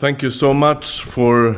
Thank you so much for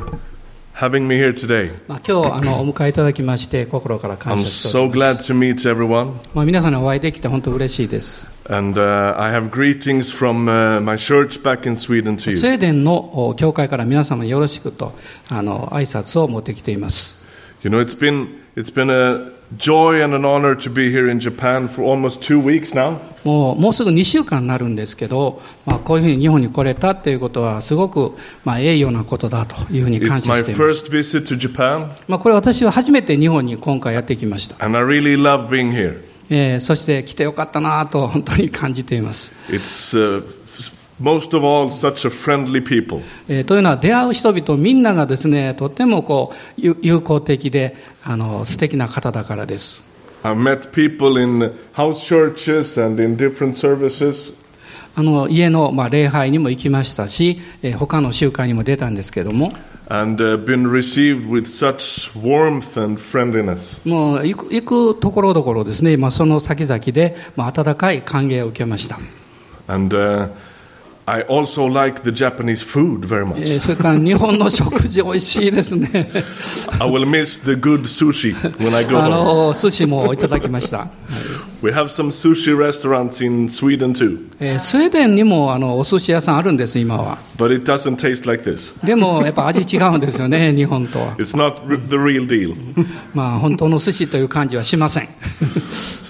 having me here today. まあ、今日あのお迎えいただきまして心から感 I'm 謝してお so ります glad to meet everyone. まあ、皆さんにお会いできて本当嬉しいです And uh, I have greetings from uh, my church back in Sweden to スウ you. ェーデンのお教会から皆様によろしくとあの挨拶を持ってきています You know, it's been, it's been a joy and an honor to be here in Japan for almost two weeks now. もうもうすぐ2週間になるんですけど、まあ、こういうふうに日本に来れたっていうことはすごく、まあ、栄誉なことだというふうに感謝していますまあ、これ私は初めて日本に今回やってきました、and I really love being here. えーそして来てよかったなと本当に感じています、It's uh, というのは出会う人々みんながですねとてもこう友好的であの素敵な方だからです。あの家の、まあ、礼拝にも行きましたし、えー、他の集会にも出たんですけども。もう行く,行くところどころですね、まあ、その先々で、まあ、温かい歓迎を受けました。I also like the Japanese food very え much. ーそれから日本の食事美味しいですね I will miss the good sushi when I go あ home. の寿司もいただきました、 We have some sushi restaurants in Sweden too, えースウェーデンにもあのお寿司屋さんあるんです今は but it doesn't taste like this. でもやっぱ味違うんですよね日本とは It's not r- the real deal. まあ本当の寿司という感じはしません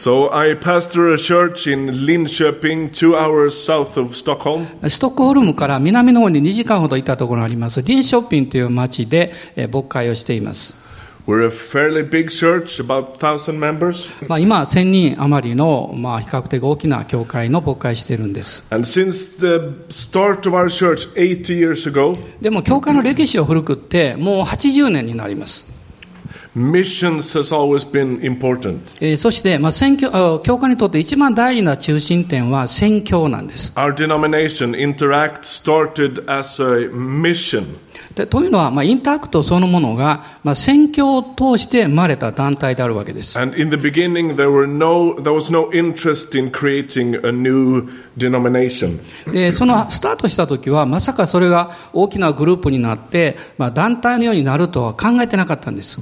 So I pastor a church in Linköping, two hours south of Stockholm. ストックホルムから南の方に2時間ほど行ったところがありますリンショッピンという町でえー牧会をしています We're a fairly big church, about 1,000 members. まあ、今、1000人余りの、まあ、比較的大きな教会の牧会しているんです。And since the start of our church 80 years ago, でも、教会の歴史を古くって、もう80年になります。missions has always been important. えーそして、まあ、宣教あ教会にとって一番大事な中心点は宣教なんです。 Our denomination, Interact, started as a mission. というのは、まあ、インタクトそのものが、まあ、選挙を通して生まれた団体であるわけです。でそのスタートしたときは、まさかそれが大きなグループになって、まあ、団体のようになるとは考えてなかったんです。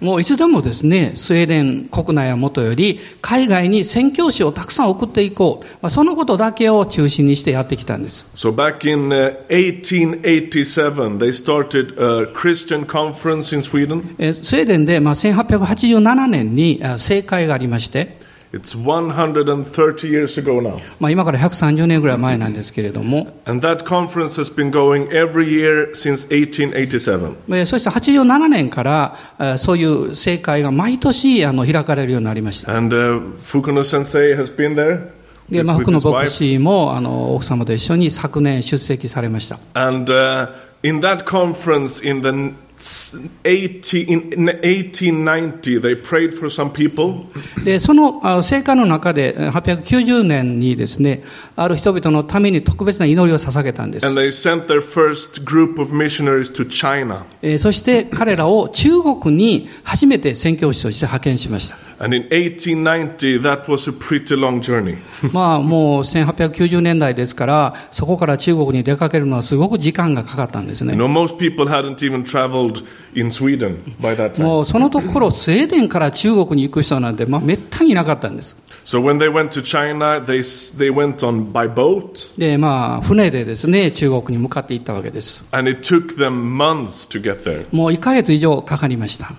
もういつでもですね、スウェーデン国内はもとより、海外に宣教師をたくさん送っていこう、まあ、そのことだけを中心にしてやってきたんです。So back in uh, 1887, they started a Christian conference in Sweden. えースウェーデンで、まあ、1887年にあ政会がありまして、It's 130 years ago now. まあ、今から130年ぐらい前なんですけれども、And that conference has been going every year since 1887. えーそして87年から、そういう政会が毎年あの開かれるようになりました。And uh, Fukuno sensei has been there で、まあ、福野牧.師もあの奥様と一緒に昨年出席されました。And uh, in that conference in the n- s- 80, in, in 1890, they prayed for some people. でそのあ聖火の中でえー890年にですねある人々のために特別な祈りを捧げたんです And、they sent their first group of missionaries to China. えーそして彼らを中国に初めて宣教師として派遣しました And in 1890, that was a pretty long journey. まあもう1890年代ですからそこから中国に出かけるのはすごく時間がかかったんです You ね know, most people hadn't even traveled in Sweden by that time. もうそのところスウェーデンから中国に行く人なんて、まあ、めったにいなかったんです So when they went to China, they, they went on by boat, でまあ船でですね中国に向かって行ったわけです and it took them months to get there. もう1ヶ月以上かかりました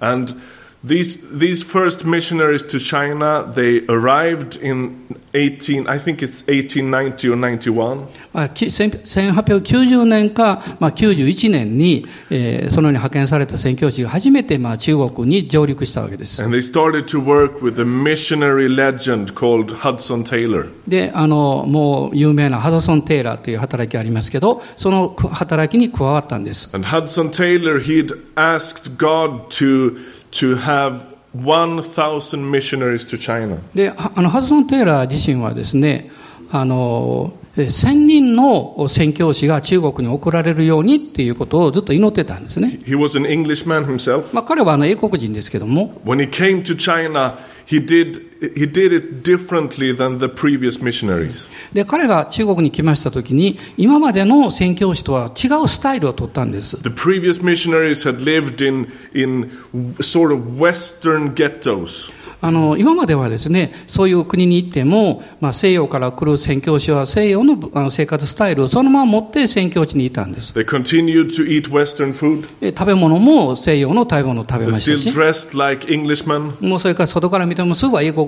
And these, these first missionaries to China, they arrived in 18, I think it's 1890 or 91. まあ、き1890年か、まあ、91年に、えーそのように派遣された宣教師が初めて、まあ、中国に上陸したわけです。 And they started to work with a missionary legend called Hudson Taylor. で、あの、もう有名なハドソン・テイラーという働きがありますけど、そのく働きに加わったんです。 And Hudson Taylor, he'd asked God to, to have 1,000 missionaries to China. で、はあのハドソン・テイラー自身はですね、あの、え1000人の宣教師が中国に送られるようにっていうことをずっと祈ってたんですね。He was an Englishman himself. まあ、彼はあの英国人ですけども、When he came to China, he did he did it differently than the previous missionaries. で、彼が中国に来ましたときに、今までの宣教師とは違うスタイルを取ったんです。The previous missionaries had lived in, in sort of Western ghettos. あの今まではですね、そういう国に行っても、まあ、西洋から来る宣教師は西洋のあの生活スタイルをそのまま持って宣教地にいたんです。They continued to eat Western food. で食べ物も西洋の食べ物を食べました still し、dressed like Englishmen. もうそれから外から見てもすぐは英国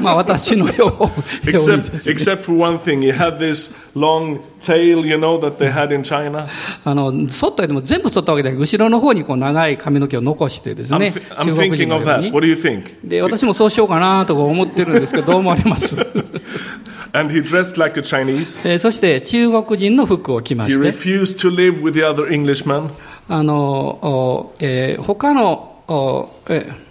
まあ、私のよう Except, except for one thing, he had this long tail, you know, that they had in China. あの、剃ったよりも全部剃ったわけで後ろの方にこう長い髪の毛を残してです I'm, ね、I'm 中国人 thinking の of that. に What。do you think? で、私もそうしようかなとか思ってるんですけど、どう思われます。And he dressed like a Chinese. えーそして中国人の服を着ま He して、refused to live with the other Englishmen. あの、おえー他の、おえーあ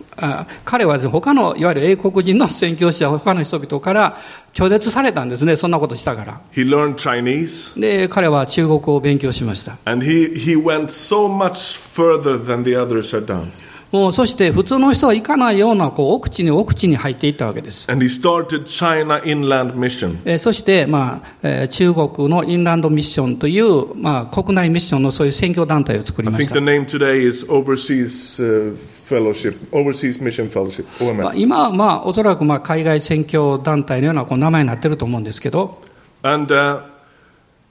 彼は他のいわゆる英国人の宣教師や他の人々から拒絶されたんですね、そんなことしたから。He learned Chinese. で、彼は中国語を勉強しました。And he, he went so much further than the others had done. もうそして普通の人は行かないようなこう奥地に奥地に入っていったわけです。And he started China Inland Mission. えーそして、まあえー中国のインランドミッションという、まあ、国内ミッションのそういう選挙団体を作りまし think た the。name today is Overseas uh, Fellowship, Overseas Mission Fellowship, まあ OMF. 今は、まあ、おそらくまあ海外選挙団体のようなこう名前になってると思うんですけど、And uh,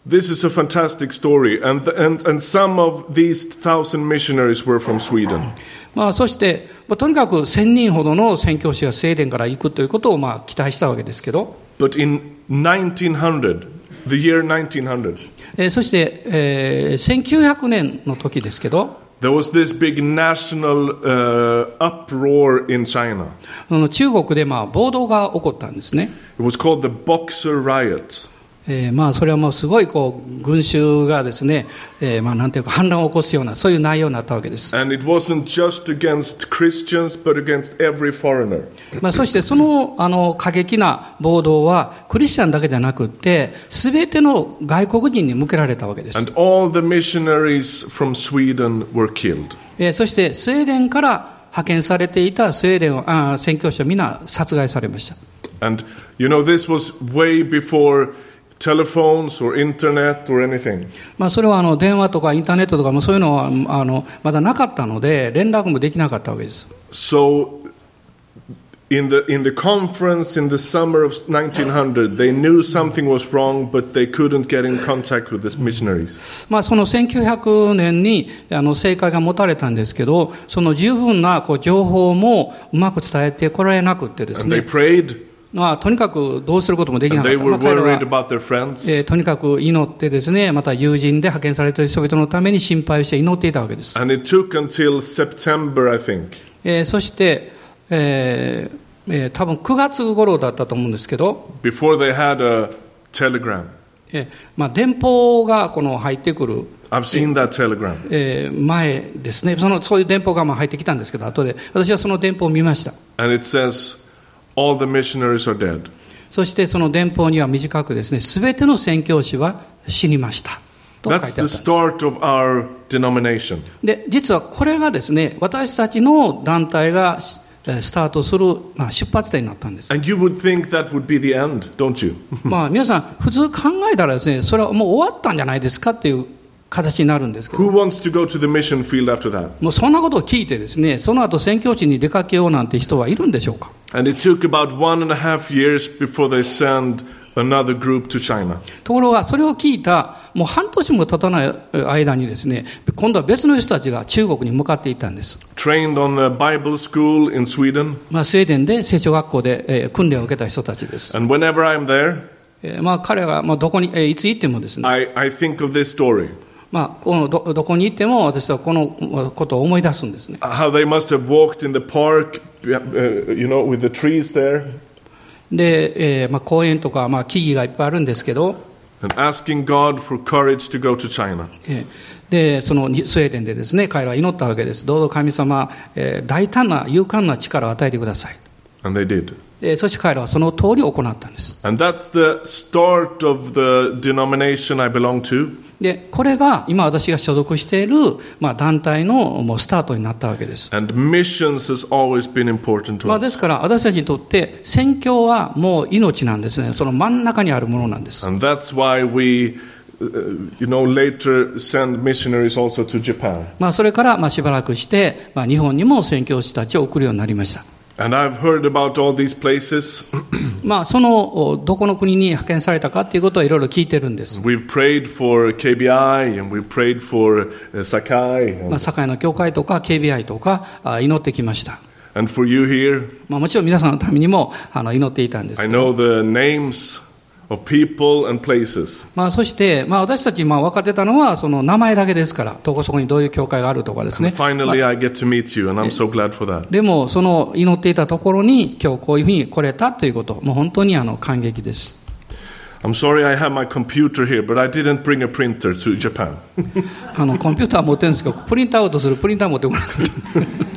this is a fantastic story. And, and, and some of these thousand missionaries were from Sweden. まあ、そして、まあ、とにかく1000人ほどの宣教師がスウェーデンから行くということをまあ期待したわけですけど、 But in 1900, the year 1900, えーそして、えー1900年の時ですけど、 there was this big national uh, uproar in China. あの中国でまあ暴動が起こったんですね。 It was called the Boxer Riot. えーまあそれはもうすごいこう群衆がですね、えーまあなんていうか反乱を起こすようなそういう内容になったわけです。And it wasn't just against Christians, but against every foreigner. まあそしてそのあの過激な暴動はクリスチャンだけじゃなくってすべての外国人に向けられたわけです。And all the missionaries from Sweden were killed. えーそしてスウェーデンから派遣されていたスウェーデンあー宣教師は皆殺害されました。And you know, this was way before telephones or internet or anything. まあそれはあの電話とかインターネットとかもそういうのはあのまだなかったので連絡もできなかったわけです。So, in the, in the conference in the summer of 1900, they knew something was wrong, but they couldn't get in contact with the missionaries. まあ、その1900年にあの正解が持たれたんですけど、その十分なこう情報もうまく伝えてこられなくってです And they ね、prayed, まあ、とにかくどうすることもできなかった。まあ、彼は.えーとにかく祈ってですね、また友人で派遣されている人々のために心配をして祈っていたわけです。And it took until September, I think, えーそして、えーえー多分9月頃だったと思うんですけど、before they had a telegram. えーまあ、電報がこの入ってくる I've seen that telegram. えー前ですねその、そういう電報がまあ入ってきたんですけど、後で私はその電報を見ました。And it says, All the missionaries are dead. そしてその電報には短くですね、すべての宣教師は死にました。That's the start of our denomination. で、実はこれがですね、私たちの団体がえースタートする、まあ、出発点になったんです。And you would think that would be the end, don't you? まあ皆さん、普通考えたらですね、それはもう終わったんじゃないですかっていう形になるんですけど、もうそんなことを聞いて、ですねその後宣教師に出かけようなんて人はいるんでしょうか。ところが、それを聞いた、もう半年も経たない間に、ですね今度は別の人たちが中国に向かっていったんです。まあスウェーデンで清書学校で訓練を受けた人たちです。And 彼はまあ彼がどこにいつ行ってもですね。まあ、このど,こにいても私はこのことを思い出すんですね。で、え、まあ公園とかまあ木々がいっぱいあるんですけど、で、そのスウェーデンでですね、彼らは祈ったわけです。どうぞ神様、え、大胆な勇敢な力を与えてください。そして彼らはその通り行ったんです。でこれが今私が所属している、まあ、団体のもうスタートになったわけです。まあですから私たちにとって宣教はもう命なんですね。その真ん中にあるものなんです。それからまあしばらくして、まあ、日本にも宣教師たちを送るようになりました。まあ、そのどこの国に派遣されたかっていうことはいろいろ聞いてるんです。まあ、社会の教会とか KBI とか祈ってきました。まあ、もちろん皆さんのためにもあの祈っていたんです。People and places. まあ、そして、まあ、私たちまあ分かってたのはその名前だけですからどこそこにどういう教会があるとかですね finally, I get to meet you, and I'm so glad for that. でもその祈っていたところに今日こういうふうに来れたということもう本当にあの感激です I'm sorry I have my computer here, but I didn't bring a printer to Japan. あのコンピューター持ってるんですけどプリントアウトするプリンター持ってこなかった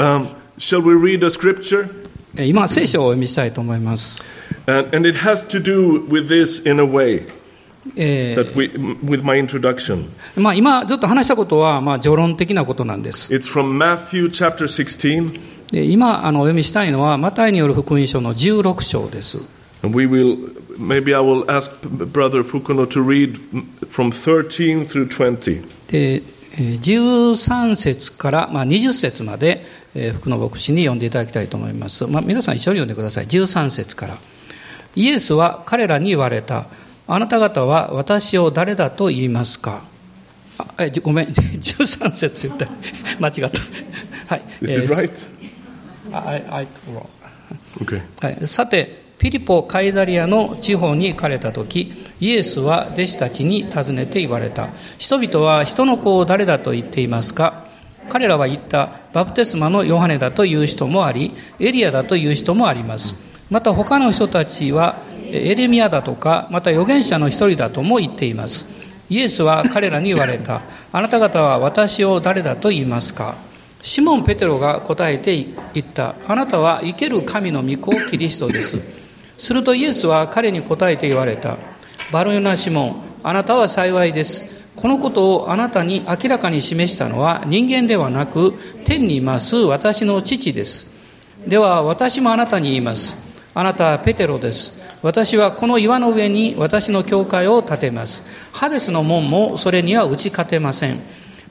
Um, shall we read a scripture? え今聖書をお読みしたいと思います、And, it has to do with this in a way. That with my introduction. まあ今ずっと話したことはまあ序論的なことなんです。で今あのお読みしたいのは、マタイによる福音書の16章です。13節から、まあ、20節まで、えー、福野牧師に読んでいただきたいと思います。まあ、皆さん一緒に読んでください。13節から。イエスは彼らに言われた。あなた方は私を誰だと言いますか？あえじごめん。13節言った。間違った。はい、Is it えー right? I, I, wrong. Okay. はい、さてピリポ・カイザリアの地方に行かれた時イエスは弟子たちに尋ねて言われた。人々は人の子を誰だと言っていますか？彼らは言った。バプテスマのヨハネだという人もありエリアだという人もありますまた他の人たちはエレミアだとかまた預言者の一人だとも言っていますイエスは彼らに言われたあなた方は私を誰だと言いますか？シモン・ペテロが答えて言った。あなたは生ける神の御子キリストです。するとイエスは彼に答えて言われた。バルヨナ・シモン、あなたは幸いです。このことをあなたに明らかに示したのは人間ではなく、天にいます私の父です。では私もあなたに言います。あなたはペテロです。私はこの岩の上に私の教会を建てます。ハデスの門もそれには打ち勝てません。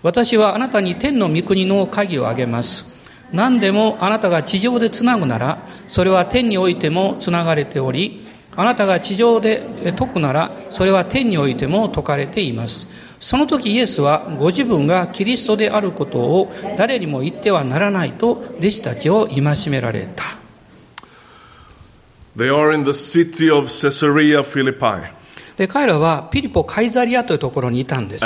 私はあなたに天の御国の鍵をあげます。何でもあなたが地上でつなぐなら、それは天においてもつながれており、あなたが地上で解くなら、それは天においても解かれています。その時イエスはご自分がキリストであることを誰にも言ってはならないと弟子たちを戒められた。They are in the city of Caesarea で彼らはピリポ・カイザリアというところにいたんです。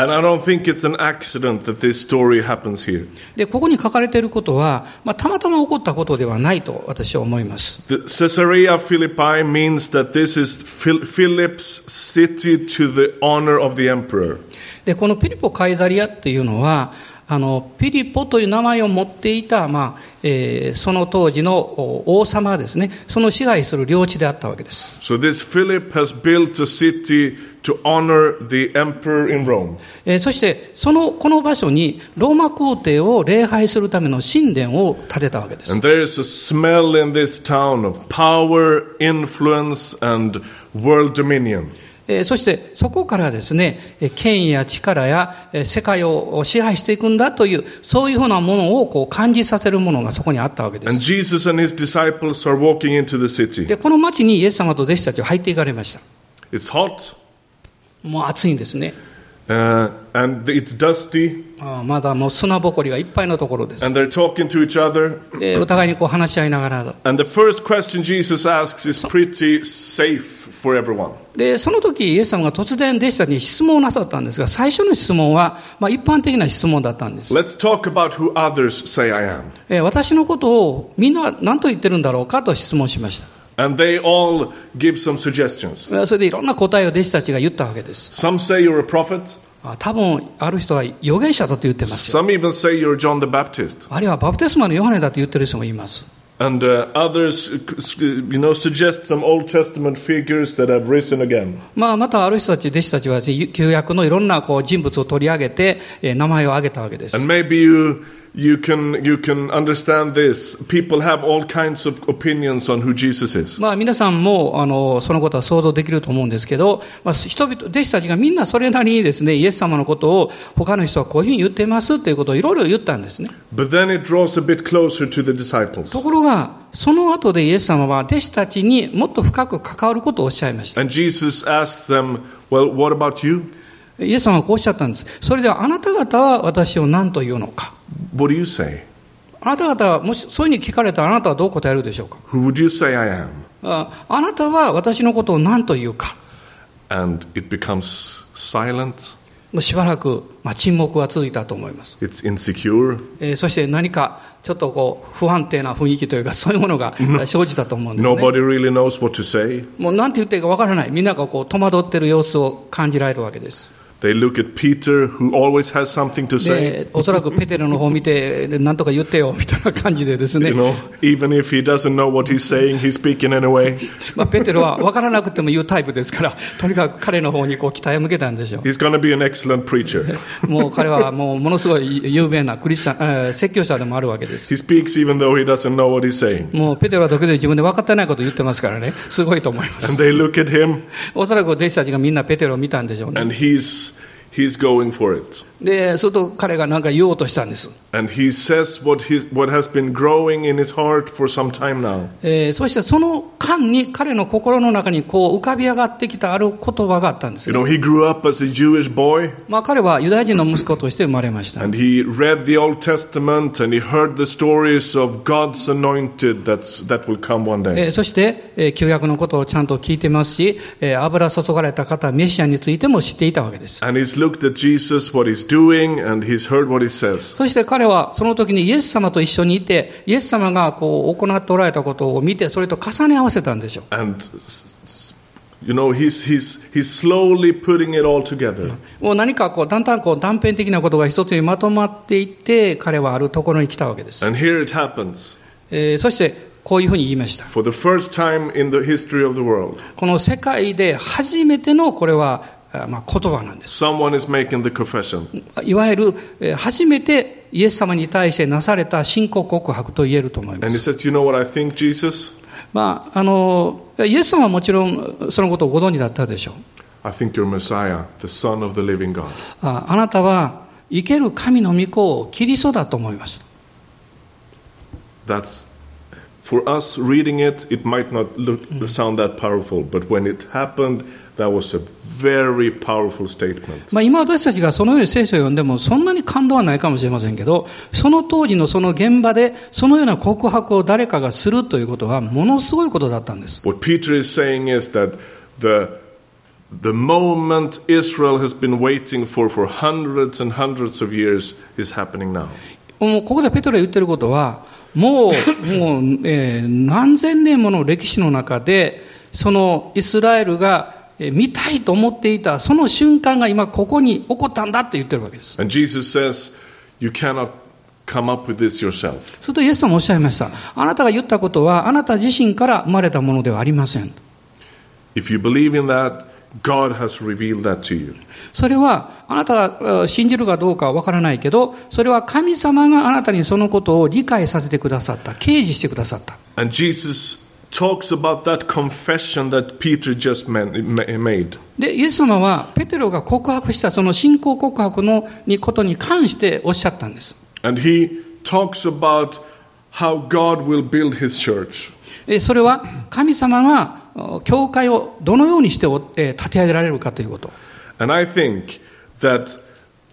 でここに書かれていることは、まあ、たまたま起こったことではないと私は思います。セサリア・フィリパイ means that this is Philip's city to the honor of the emperor. でこのピリポ・カイザリアというのは、あのピリポという名前を持っていた、まあ、その当時の王様ですねその支配する領地であったわけです。そしてそのこの場所にローマ皇帝を礼拝するための神殿を建てたわけです。えーそしてそこからですね、えー権威や力やえー世界を支配していくんだという、そういうふうなものをこう感じさせるものがそこにあったわけです。で、この町にイエス様と弟子たちは入っていかれました。It's hot, もう暑いんですね。uh, and it's dusty, まだもう砂ぼこりがいっぱいのところです。and they're talking to each other. で、お互いにこう話し合いながら。And the first question Jesus asks is pretty safe for everyone. で、その時イエス様が突然弟子たちに質問をなさったんですが、最初の質問は、まあ一般的な質問だったんです。Let's talk about who others say I am. えー私のことをみんな何と言ってるんだろうかと質問しました。And they all give some suggestions. それでいろんな答えを弟子たちが言ったわけです。Some say you're a prophet, あ多分、ある人は預言者だと言ってますよ。some even say you're John the Baptist. あるいはバプテスマのヨハネだと言ってる人もいます。And uh, others, uh, you know, suggest some Old Testament figures that have risen again. まあ、またある人たち、弟子たちはね旧約のいろんなこう人物を取り上げて、えー名前を挙げたわけです。And maybe you, you, can, you can understand this. People have all kinds of opinions on who Jesus is. まあ、皆さんもあのそのことは想像できると思うんですけど、まあ、人々、弟子たちがみんなそれなりにですね、イエス様のことを他の人はこういうふうに言ってますということをいろいろ言ったんですね。But then it draws a bit closer to the disciples. ところが、その後でイエス様は弟子たちにもっと深く関わることをおっしゃいました。And Jesus asks them, Well, what about you? イエス様はこうおっしゃったんです。それではあなた方は私を何と言うのか？What do you say? あなた方は、もしそういうふうに聞かれたらあなたはどう答えるでしょうか？Who would you say I am? ああなたは私のことを何と言うか？And it becomes silent? もうしばらく、まあ、沈黙が続いたと思います。It's insecure? えーそして何かちょっとこう不安定な雰囲気というかそういうものが 生じたと思うんですね。Nobody really knows what to say. もう何て言っていいかわからない。みんながこう戸惑っている様子を感じられるわけです。They look at Peter, who always has something to say. で、おそらくペテロの方を見て、で何とか言ってよみたいな感じでですね You。know, even if he doesn't know what he's saying, he's speaking anyway. まあ、ペテロは分からなくても言うタイプですから、とにかく彼の方にこう期待を向けたんでしょ He's going to be an excellent preacher. う。もう彼はもうものすごい有名なクリスチャン、えー説教者でもあるわけです。He speaks even though he doesn't know what he's saying. もうペテロは時々自分で分かってないことを言ってますからね、すごいと思いま And す。they look at him, おそらく弟子たちがみんなペテロを見たんでしょうね。and he's, he's going for it. で、すると彼が何か言おうとしたんです。え、そしてその間に彼の心の中にこう浮かび上がってきたある言葉があったんです、まあ彼はユダヤ人の息子として生まれました。え。そして、え、旧約のことをちゃんと聞いてますし、え、油注がれた方、メシアについても知っていたわけです。And he's heard what he says. そして彼はその時にイエス様と一緒にいて、イエス様がこう行っておられたことを見て、それと重ね合わせたんでしょう。And, you know, he's, he's, he's slowly putting it all together. もう何かこうだんだんこう断片的なことが一つにまとまっていって、彼はあるところに来たわけです。And here it happens. えーそしてこういうふうに言いました。For the first time in the history of the world, この世界で初めてのこれは、あまあ、言葉なんです。someone is making the confession. いわゆるえー初めてイエス様に対してなされた信仰告白と言えると思いま And he す。says, You know what I think, Jesus? まあ、あの、イエス様はもちろんそのことをご存知だったでしょう。I think you're Messiah, the Son of the living God. ああなたは生ける神の御子をキリストだと思います。That's for us reading it, it might not look sound that powerful, but when it happened, that was a very powerful statement. まあ、今私たちがそのように聖書を読んでもそんなに感動はないかもしれませんけど、その当時のその現場でそのような告白を誰かがするということはものすごいことだったんです。What Peter is saying is that the the moment Israel has been waiting for for hundreds and hundreds of years is happening now. もうここでペトロが言ってることは、もう、もう、えー何千年もの歴史の中で、そのイスラエルがえー見たいと思っていた、その瞬間が今ここに起こったんだって言ってるわけです。And Jesus says, You cannot come up with this yourself. するとイエス様もおっしゃいました。あなたが言ったことは、あなた自身から生まれたものではありません。If you believe in that, God has revealed that to you. それは、あなたがえー信じるかどうかはわからないけど、それは神様があなたにそのことを理解させてくださった、掲示してくださった。And Jesus talks about that confession that Peter just made. で、イエス様は、ペテロが告白したその信仰告白のにことに関しておっしゃったんです。And he talks about how God will build his church. えそれは、神様が、お教会をどのようにして立て上げられるかということ。And I think that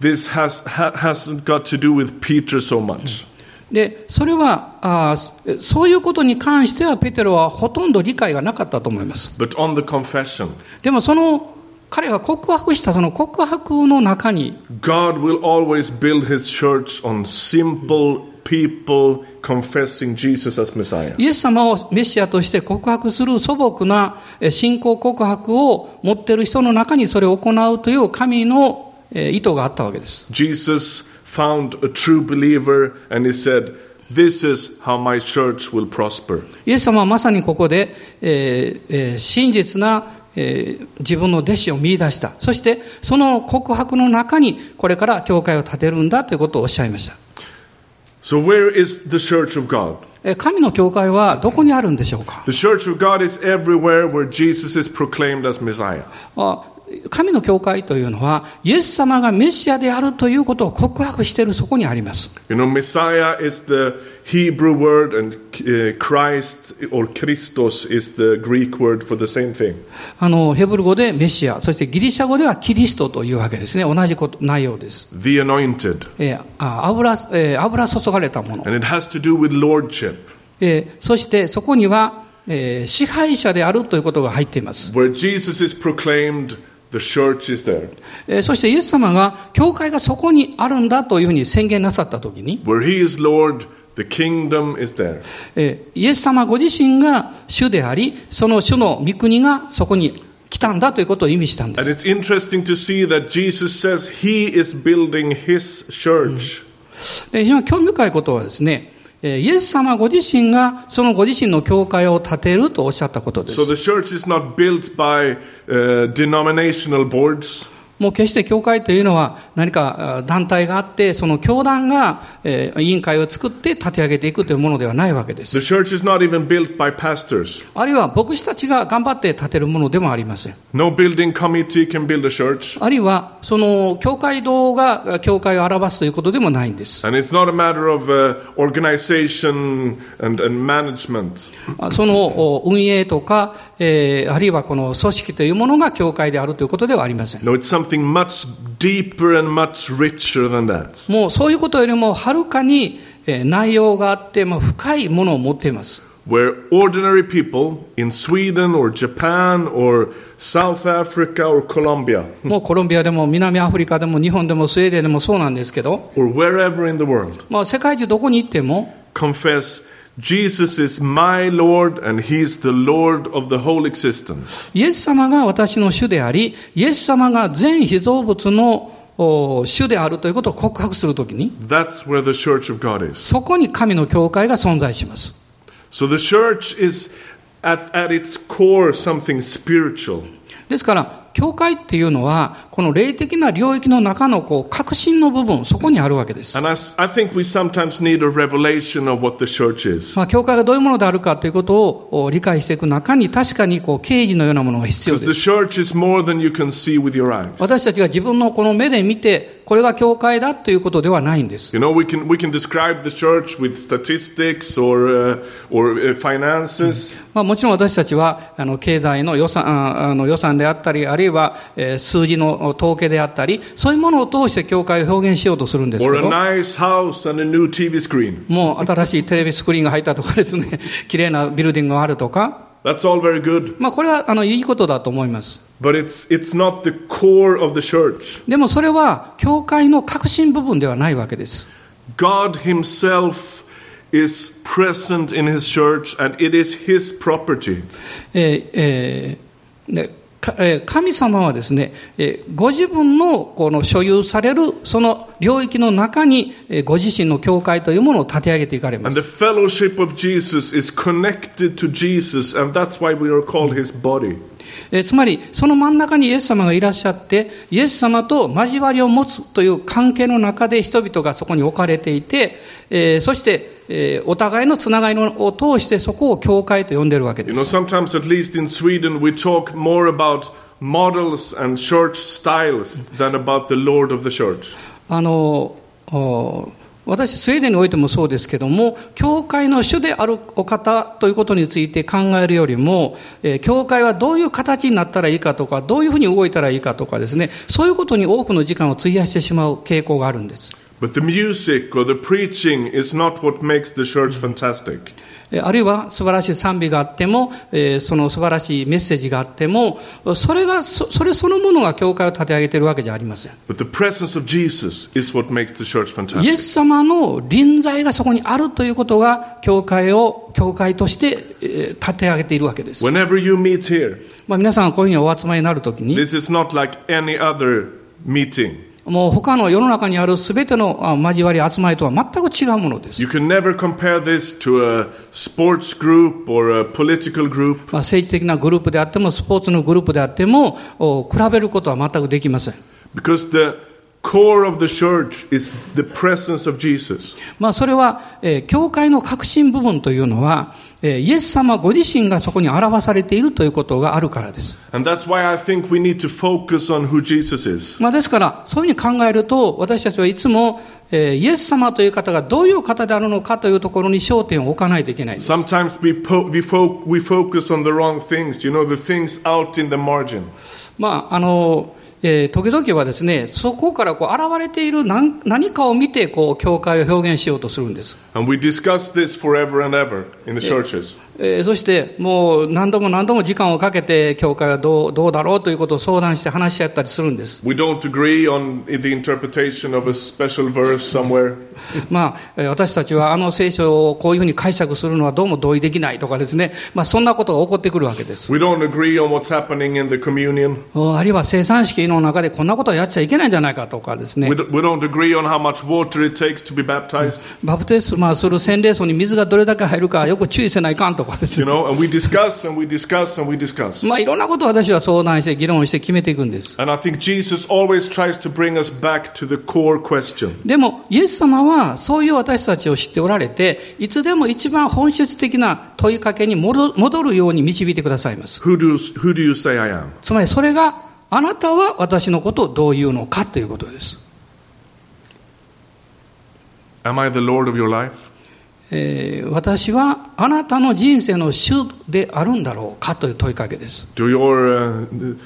this has, ha- hasn't got to do with Peter so much. で、それは、あーそういうことに関しては、ペテロはほとんど理解がなかったと思います。But on the confession, でもその彼が告白したその告白の中に、God will always build his church on simple people confessing Jesus as Messiah. イエス様をメシアとして告白する素朴なえ信仰告白を持っている人の中にそれを行うという神のえ意図があったわけです。Jesus found a true believer and he said, This is how my church will prosper. イエス様はまさにここで、えーえー真実な、えー自分の弟子を見出した。そして、その告白の中に、これから教会を建てるんだということをおっしゃいました。So, where is the church of God? えー神の教会はどこにあるんでしょうか The church of God is everywhere where Jesus is proclaimed as Messiah. あ神の教会というのは、イエス様がメシアであるということを告白しているそこにあります。You know, Messiah is the Hebrew word, and uh, Christ or Christos is the Greek word for the same thing. あの、ヘブル語でメシア、そしてギリシャ語ではキリストというわけですね。同じこと、内容です。The anointed. えーあ油、えー油注がれたもの。And it has to do with lordship, えーそしてそこには、えー支配者であるということが入っています。where Jesus is proclaimed, え、そしてイエス様が教会がそこにあるんだというふうに宣言なさった時に、え、イエス様ご自身が主でありその主の御国がそこに来たんだということを意味したんです。イエス様ご自身が主であり、その主の御国がそこに来たんだということを意味したんです。えイエス様ご自身がそのご自身の教会を建てるとおっしゃったことです So。the church is not built by uh, denominational boards. もう決して教会というのは何かあ団体があって、その教団が、えー委員会を作って立て上げていくというものではないわけで The す。church is not even built by pastors. あるいは牧師たちが頑張って建てるものでもありません。No building committee can build a church. あるいは、その教会堂が教会を表すということでもないんです。And it's not a matter of uh, organization and, and management. あそのお運営とか、えーあるいはこの組織というものが教会であるということではありません。No, it's something much deeper and much richer than that. もうそういうことよりもはるかにえー内容があって、まあ、深いものを持っています。Where ordinary people in Sweden or Japan or South Africa or Colombia もうコロンビアでも南アフリカでも日本でもスウェーデンでもそうなんですけど、or wherever in the world まあ、世界中どこに行っても、confess Jesus is my Lord and He's the Lord of the whole existence. イエス様が私の主であり、イエス様が全被造物のお主であるということを告白するときに、 That's where the church of God is. そこに神の教会が存在します。 So the church is at, at its core something spiritual. ですから、 教会っていうのはこの霊的な領域の中のこう核心の部分そこにあるわけです。教会がどういうものであるかということを理解していく中に確かにこう刑事のようなものが必要です。私たちが自分のこの目で見てこれが教会だということではないんです。You know, we can, we can describe the church with statistics or, uh, or uh, finances. まあ、もちろん私たちはあの経済の予算ああの予算であったり、あるいは、えー数字の統計であったり、そういうものを通して教会を表現しようとするんですけ or a ど、nice house and a new TV screen. もう新しいテレビスクリーンが入ったとかですね、綺麗なビルディングがあるとか、That's all very good. まあこれはあのいいことだと思います。But it's, it's not the core of the church. でもそれは教会の核心部分ではないわけです。God Himself is present in His church and it is His property. えーえー神様はですね、ご自分の,この所有されるその領域の中に、ご自身の教会というものを立て上げていかれます。え、つまりその真ん中にイエス様がいらっしゃってイエス様と交わりを持つという関係の中で人々がそこに置かれていて、え、そして、え、お互いのつながりのを通してそこを教会と呼んでるわけです。あの、uh 私、スウェーデンにおいてもそうですけども、教会の主であるお方ということについて考えるよりも、え教会はどういう形になったらいいかとか、どういうふうに動いたらいいかとかですね、そういうことに多くの時間を費やしてしまう傾向があるんです。But the music or the preaching is not what makes the church fantastic. えあるいは素晴らしい賛美があっても、えーその素晴らしいメッセージがあっても、それが、そそれそのものが教会を立て上げているわけじゃありません。But the presence of Jesus is what makes the church イエ fantastic. ス様の臨在がそこにあるということが、教会を、教会として、えー立て上げているわけです。Whenever you meet here, まあ、皆さんがこういうふうにお集まりになるときに、this is not like any other meeting. もう他の世の中にある全ての交わり、集まりとは全く違うものです。政治的なグループであっても、スポーツのグループであっても、比べることは全くできません。まあそれは、教会の核心部分というのは、イエス様ご自身がそこに表されているということがあるからです。ですから、そういうふうに考えると、私たちはいつも、えー、イエス様という方がどういう方であるのかというところに焦点を置かないといけないです。まあ、あの、えー時々はですね、そこからこう現れている何何かを見て、こう、教会を表現しようとするんです。And we discuss this forever and ever in the churches. えーそして、もう何度も何度も時間をかけて、教会はどうどうだろうということを相談して話し合ったりするんです。We don't agree on the interpretation of a special verse somewhere. まあ、えー私たちはあの聖書をこういうふうに解釈するのはどうも同意できないとかですね、まあ、そんなことが起こってくるわけです。We don't agree on what's happening in the communion. うんあるいは生産式の中でこんなことはやっちゃいけないんじゃないかとかですね we don't agree on how much water it takes to be baptized. バプテスマする洗礼層に水がどれだけ入るかよく注意せないかんとかまあいろんなことを私は相談して、議論して決めていくんです。でも、イエス様はそういう私たちを知っておられて、いつでも一番本質的な問いかけに戻るように導いてくださいます。つまりそれがあなたは私のことをどういうのかということです。Am I the Lord of your life? えー私はあなたの人生の主であるんだろうかという問いかけです。Do your, uh,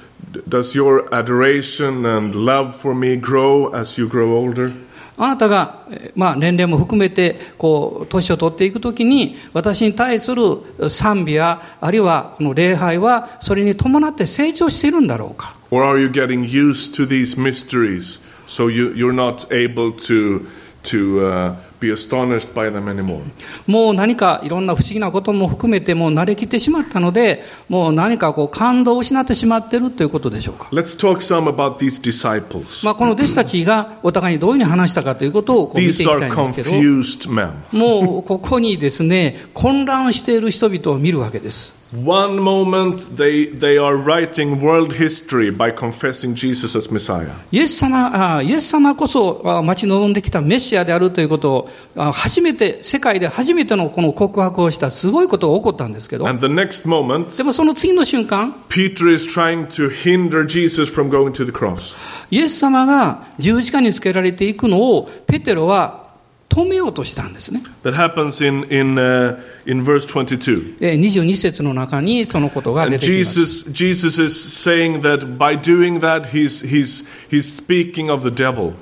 does your adoration and love for me grow as you grow older? あなたが、えーまあ、年齢も含めてこう年を取っていくときに私に対する賛美やあるいはこの礼拝はそれに伴って成長しているんだろうか Or are you getting used to these mysteries so you, you're not able to, to uh, be astonished by them anymore? もう何かいろんな不思議なことも含めてもう慣れきってしまったのでもう何かこう感動を失ってしまっているということでしょうか Let's talk some about these disciples. まあ、この弟子たちがお互いにどういうふうに話したかということをこう見て These いき are たいんですけど confused men. もうここにですね、混乱している人々を見るわけです。One moment they, they are writing world history by confessing Jesus as Messiah. イエス様、あイエス様こそあ待ち望んできたメシアであるということを、あ初めて、世界で初めてのこの告白をしたすごいことが起こったんですけど、And the next moment, でもその次の瞬間、Peter is trying to hinder Jesus from going to the cross. イエス様が十字架につけられていくのを、ペテロは止めようとしたんですね。That happens in, in, uh, in verse 22. えー22節の中にそのことが出てきます。Jesus, Jesus is saying that by doing that, he's, he's, he's speaking of the devil,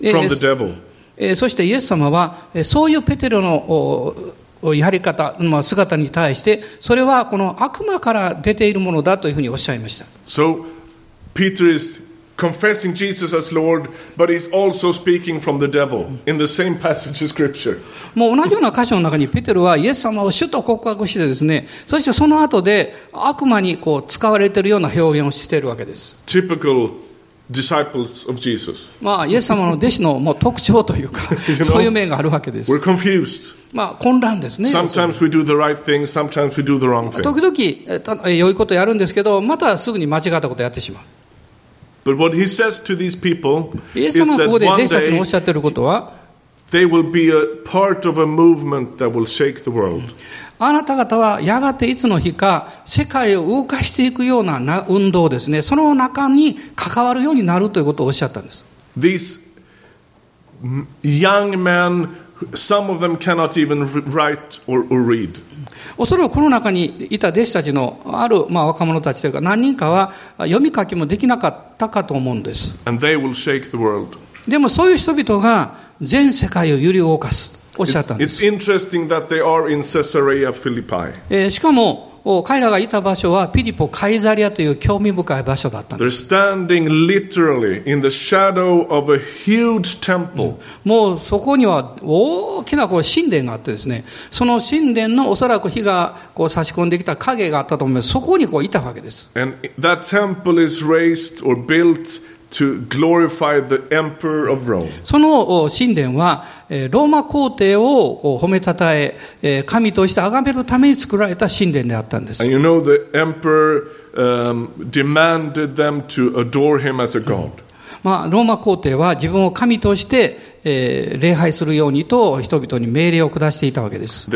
from the devil. えーそしてイエス様は、えーそういうペテロのやり方、まあ、姿に対して、それはこの悪魔から出ているものだというふうにおっしゃいました。So Peter is confessing Jesus as Lord, but he's also speaking from the devil in the same passage of Scripture. もう同じような箇所の中にペテロはイエス様を主と告白してですね、そしてその後で悪魔にこう使われているような表現をしているわけです。Typical disciples of Jesus. まあ、イエス様の弟子のもう特徴というかそういう面があるわけです。We're confused. まあ、混乱ですね。Sometimes we do the right thing, sometimes we do the wrong thing. 時々、良いことやるんですけど、またすぐに間違ったことやってしまう。But what he says to these people イエ is ス様が that ここで one 弟子たちにおっ day しゃっていることは、they will be a part of a movement that will shake the world. あなた方はやがていつの日か世界を動かしていくようなな運動ですね、その中に関わるようになるということをおっしゃったんです。These young men, some of them cannot even write or, or read. おそらくこの中にいた弟子たちのある、まあ、若者たちというか何人かは読み書きもできなかったかと思うんです。And they will shake the world. でもそういう人々が全世界を揺り動かす。おっしゃったんです。It's interesting that they are in Caesarea Philippi. えーしかも、お彼らがいた場所はピリポ・カイザリアという興味深い場所だったんです。もうそこには大きなこう神殿があってですね、その神殿のおそらく火がこう差し込んできた影があったと思います。そこにこういたわけです。And that temple is raised or built その神殿はローマ皇帝を褒めたたえ神として崇めるために作られた神殿であったんです。And you know the emperor um, demanded them to adore まあ、ローマ皇帝は自分を神として、礼拝するようにと人々に命令を下していたわけです。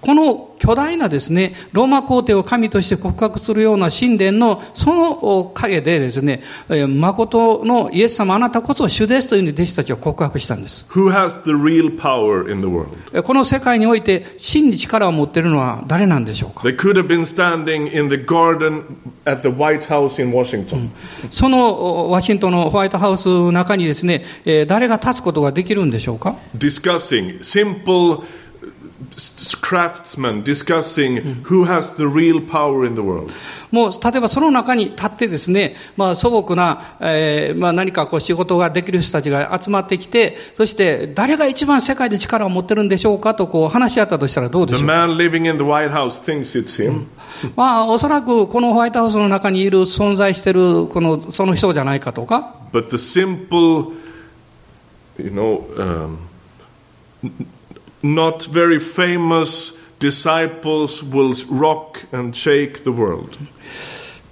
この巨大なですね、ローマ皇帝を神として告白するような神殿のそのお陰でですね、えー誠のイエス様あなたこそ主ですというふうに弟子たちは告白したんです。Who has the real power in the world? えーこの世界において真に力を持っているのは誰なんでしょうか？They could have been standing in the garden at the White House in Washington. そのおワシントンのホワイトハウスの中にですね、えー誰が立つことができるんでしょうか？Discussing simple craftsmen discussing who has the real power in the world. もう例えばその中に立ってですね、まあ、素朴な、えーまあ、何かこう仕事ができる人たちが集まってきて、そして誰が一番世界で力を持ってるんでしょうかとこう話し合ったとしたらどうでしょう？か、man living in the white house thinks it's him. まあ、おそらくこのホワイトハウスの中にいる存在しているこのその人じゃないかとか、but the simple you know um, not very famous disciples will rock and shake the world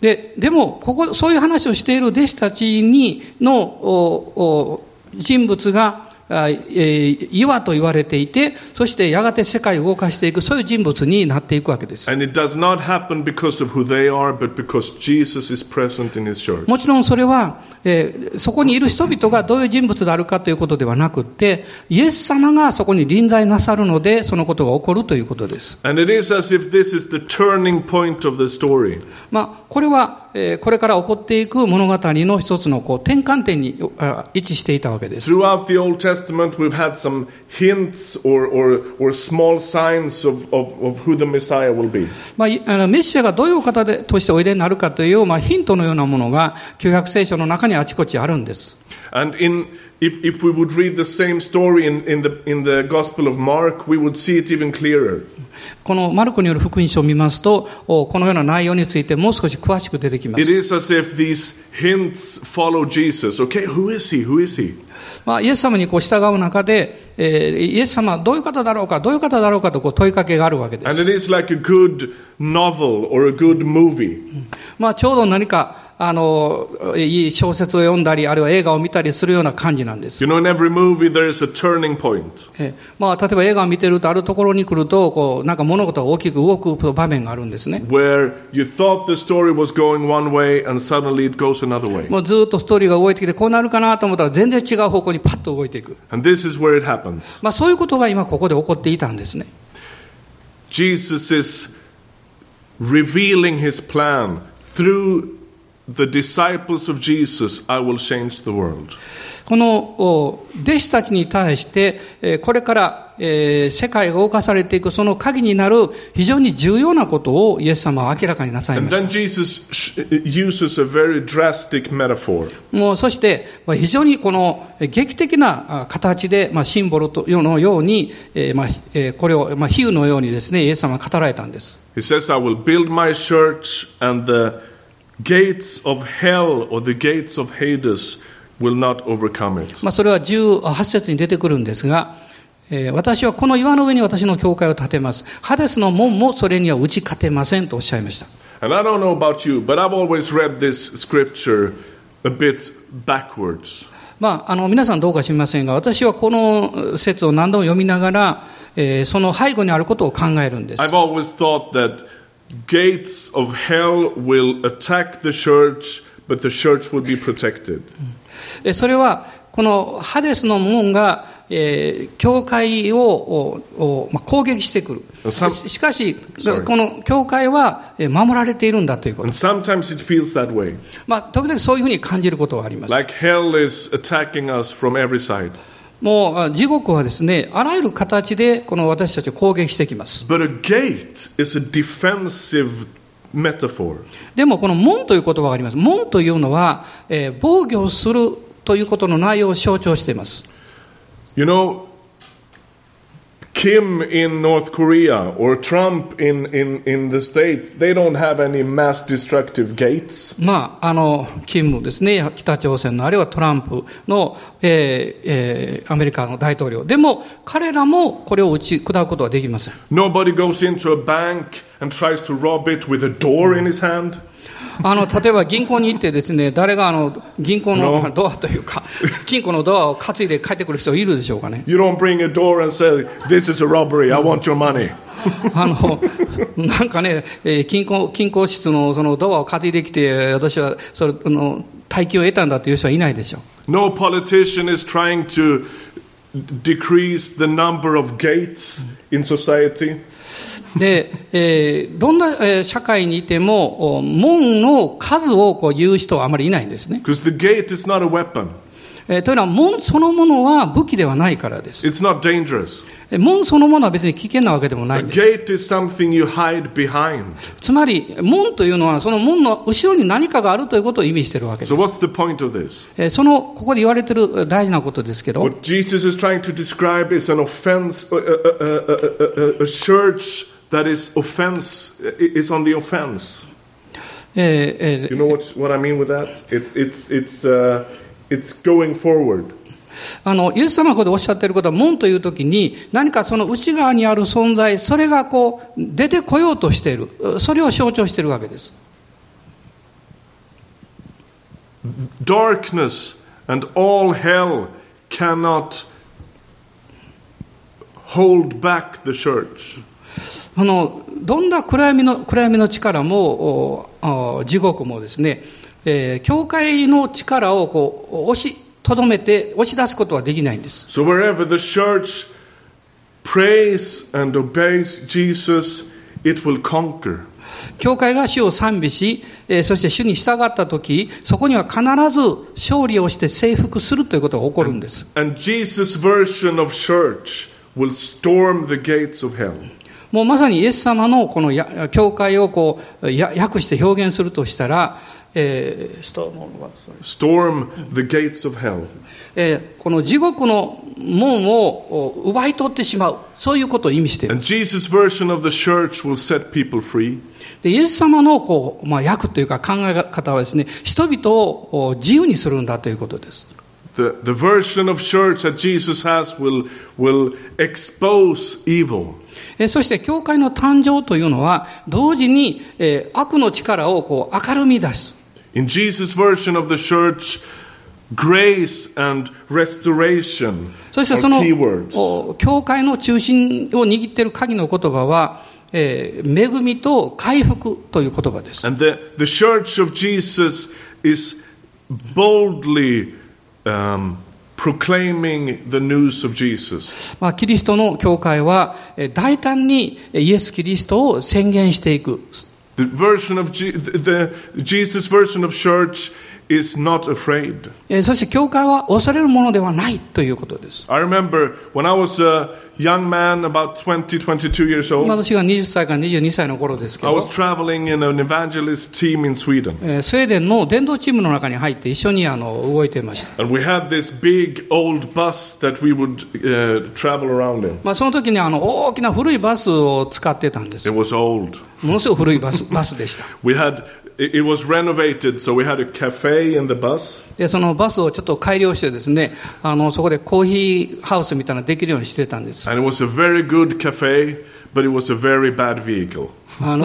ででもここ、そういう話をしている弟子たちにのおお人物が、岩と言われていて、そしてやがて世界を動かしていく、そういう人物になっていくわけです。and it does not happen because of who they are but because jesus is present in his church もちろんそれは、えーそこにいる人々がどういう人物であるかということではなくって、イエス様がそこに臨在なさるので、そのことが起こるということです。and it is as if this is the turning point of the story まあ、これは、えーこれから起こっていく物語の一つのこう転換点にあ位置していたわけです。Throughout the Old Testament, we've had some hints or, or, or small signs of, of, of who the Messiah will be. まあい、あのメシアがどういう方でとしておいでになるかという、まあ、ヒントのようなものが旧約聖書の中にあちこちあるんです。 And in, if, if we would read the same story in, in, the, in the Gospel of Mark, we would see it even clearer. このマルコによる福音書を見ますと、おこのような内容についてもう少し詳しく出てきま It す。 is as if these hints follow Jesus. Okay, who is he? Who is he? まあ、イエス様にこう従う中で、えーイエス様はどういう方だろうか、どういう方だろうかとこう問いかけがあるわけで And す。it is like a good novel or a good movie. まあ、ちょうど何か、あのいい小説を読んだり、あるいは映画を見たりするような感じなんです。例えば映画を見てると、あるところに来るとこう、なんか物事が大きく動く場面があるんですね。もうずっとストーリーが動いてきて、こうなるかなと思ったら、全然違う方向にパッと動いていく。まあそういうことが今ここで起こっていたんですね。The disciples of Jesus. I will change the world. このお弟子たちに対して、えーこれから、えー世界が動かされていくその鍵になる非常に重要なことをイエス様は明らかになさいまし.た。もうそして、まあ非常にこのえー劇的なあ形で、まあ、シンボルとのように、これを、まあ、比喩のようにですね、イエス様が語られたんです。He says, I will build my church, and the gates of hell or the gates of Hades will not overcome it. まあ、それは18節に出てくるんですが、えー私はこの岩の上に私の教会を建てます。ハデスの門もそれには打ち勝てませんとおっしゃいました。And I don't know about you, but I've always read this scripture a bit backwards. まあ、あの皆さんどうか知りませんが、私はこの説を何度も読みながら、えーその背後にあることを考えるんです。I've always thought that gates of hell will attack the church, but the church will be protected. えそれは、このハデスの門が えー教会をおおまあ、攻撃してくる。 Some- ししかし、 Sorry. この教会はえー守られているんだということ And。sometimes it feels that way. まあ、時々そういうふうに感じることはあります。 Like hell is attacking us from every side. もうあ地獄はですね、あらゆる形でこの私たちを攻撃してきます。But a gate is a defensive metaphor. でもこの門という言葉があります。門というのは、えー防御をするということの内容を象徴しています。You know, Kim in North Korea or Trump in, in, in the States, they don't have any mass destructive gates. まあ、あの、キムですね、北朝鮮の、あるいはトランプの、えーえーアメリカの大統領。でも、彼らもこれを打ち砕くことはできません。 Nobody goes into a bank and tries to rob it with a door in his hand. あの、例えば銀行に行ってですね、誰があの、銀行の.ドアというか、金庫のドアを担いで帰ってくる人いるでしょうかね。You don't bring a door and say, This is a robbery, I want your money. あの、なんかね、えー金庫、金庫室のそのドアを担いできて、私は、それ、あの、大金を得たんだという人はいないでしょう。No politician is trying to decrease the number of gates in society. で、えーどんな、えー社会にいても、お門の数をこう言う人はあまりいないんですね。Because the gate is not a weapon, えーというのは、門そのものは武器ではないからです。it's not dangerous. えー門そのものは別に危険なわけでもないんです。gate is something you hide behind. つまり、門というのは、その門の後ろに何かがあるということを意味しているわけです So,。what's the point of this? えーその、ここで言われている大事なことですけど、What Jesus is trying to describe is an offense, a, a, a, a, a, a church that is offense, is on the offense. You know what, what I mean with that? It's, it's, it's, uh, it's going forward. あの、イエス様がおっしゃっていることは、門というときに、何かその内側にある存在、それがこう、出てこようとしている。それを象徴しているわけです。Darkness and all hell cannot hold back the church. あの、どんな暗闇の、暗闇の力も、地獄もですね、えー教会の力をこう、押し、とどめて、押し出すことはできないんです。So wherever the church prays and obeys Jesus, it will conquer. 教会が主を賛美し、えーそして主に従ったとき、そこには必ず勝利をして征服するということが起こるんです。And Jesus' version of church will storm the gates of hell. もうまさにイエス様のこのや教会をこうや訳して表現するとしたら、えーストームは Storm the gates of hell. えーこの地獄の門をお奪い取ってしまう、そういうことを意味している。And Jesus' version of the church will set people free. でイエス様のこう、まあ、訳というか考え方はですね、人々をお自由にするんだということです。The, the version of church that Jesus has will, will expose evil. えーそして教会の誕生というのは、同時に、えー悪の力をこう明るみ出す。In Jesus' version of the church, grace and restoration そしてその教会の中心を握っている鍵の言葉は、えー恵みと回復という言葉です。And the, the church of Jesus is boldly um, proclaiming the news of Jesus. まあ、キリストの教会は、えー大胆にえーイエス・キリストを宣言していく。The version of the, the Jesus version of church is not afraid. えーそして教会は恐れるものではないということです。 I remember when I was a young man, about 20, 22 years old, 私が20歳から22歳の頃ですけ I was ど、 traveling in an evangelist team in Sweden. えースウェーデンの伝道チームの中に入って一緒にあの動いていました。 And we had this big old bus that we would uh, travel around in. まあ、その時にあの大きな古いバスを使ってたんです It。was old. ものすごく古いバスバスでした。 We had it was renovated, so we had a cafe in the bus, で、そのバスをちょっと改良してですね、あの、そこでコーヒーハウスみたいなのできるようにしてたんです。and it was a very good cafe, but it was a very bad vehicle. あの、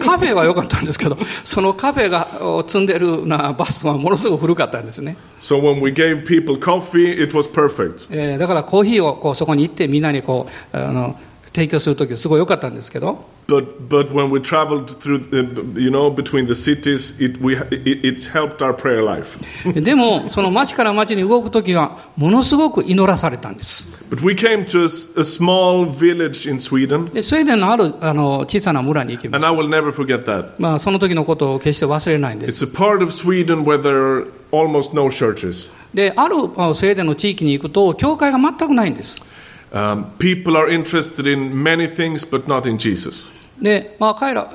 カフェは良かったんですけど、そのカフェがを積んでるなバスはものすごく古かったんですね。So when we gave people coffee, it was perfect. えーだからコーヒーをこうそこに行ってみんなにこう、あの、提供するときすごい良かったんですけど、But, but when we traveled through, the, you know, between the cities, it, we, it, it helped our prayer life. でも、その町から町に動くときは、ものすごく祈らされたんです。 But we came to a, s- a small village in Sweden, でスウェーデンのあるあの小さな村に行きま and す I。will never forget that. まあ、その時のことを決して忘れないんです。 It's a part of Sweden where there are almost no churches. で、あるあスウェーデンの地域に行くと、教会が全くないんです。 Um, people are interested in many things, but not in Jesus. で、まあ、彼ら、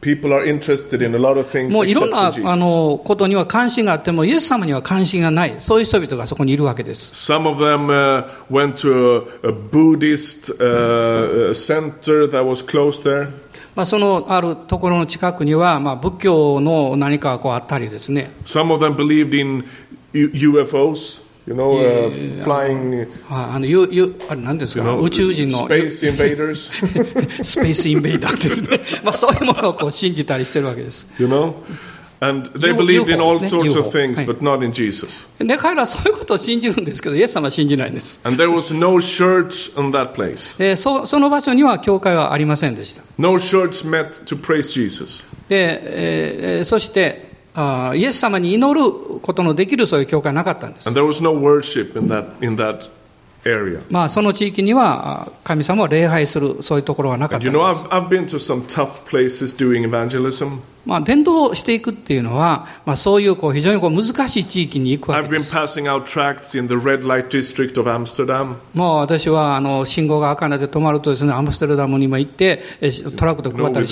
People are interested in a lot of things もういろんな.あのことには関心があっても、イエス様には関心がない、そういう人々がそこにいるわけです。Some of them uh, went to a, a Buddhist uh, uh, center that was close there. まあ、そのあるところの近くには、まあ、仏教の何かこうあったりですね、Some of them believed in UFOs, you know, uh, flying, ああのゆゆあれ何ですか、宇宙人の space invaders, スペースインベイダーですね、まあ、そういうものをこう信じたりしてるわけです。you know. And they believed in all sorts of things, はい。but not in Jesus. で、彼らはそういうことを信じるんですけど、イエス様は信じないんです。And there was no church in that place. でそその場所には教会はありませんでした。No church met to praise Jesus. で、えーえーそしてイエス様に祈ることのできるそういう教会はなかったんです。まあその地域には神様を礼拝するそういうところはなかった。You know, I've, I've まあ、伝道していくっていうのは、まあ、そういう,こう非常にこう難しい地域に行くわけです。もう私はあの信号が赤なで止まるとです、ね、アムステルダムにも行ってトラックで配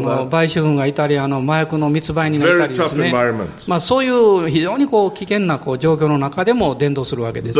ま、あ売春軍がいたり、麻薬の密売人がいたりです、そういう非常にこう危険なこう状況の中でも伝道するわけです。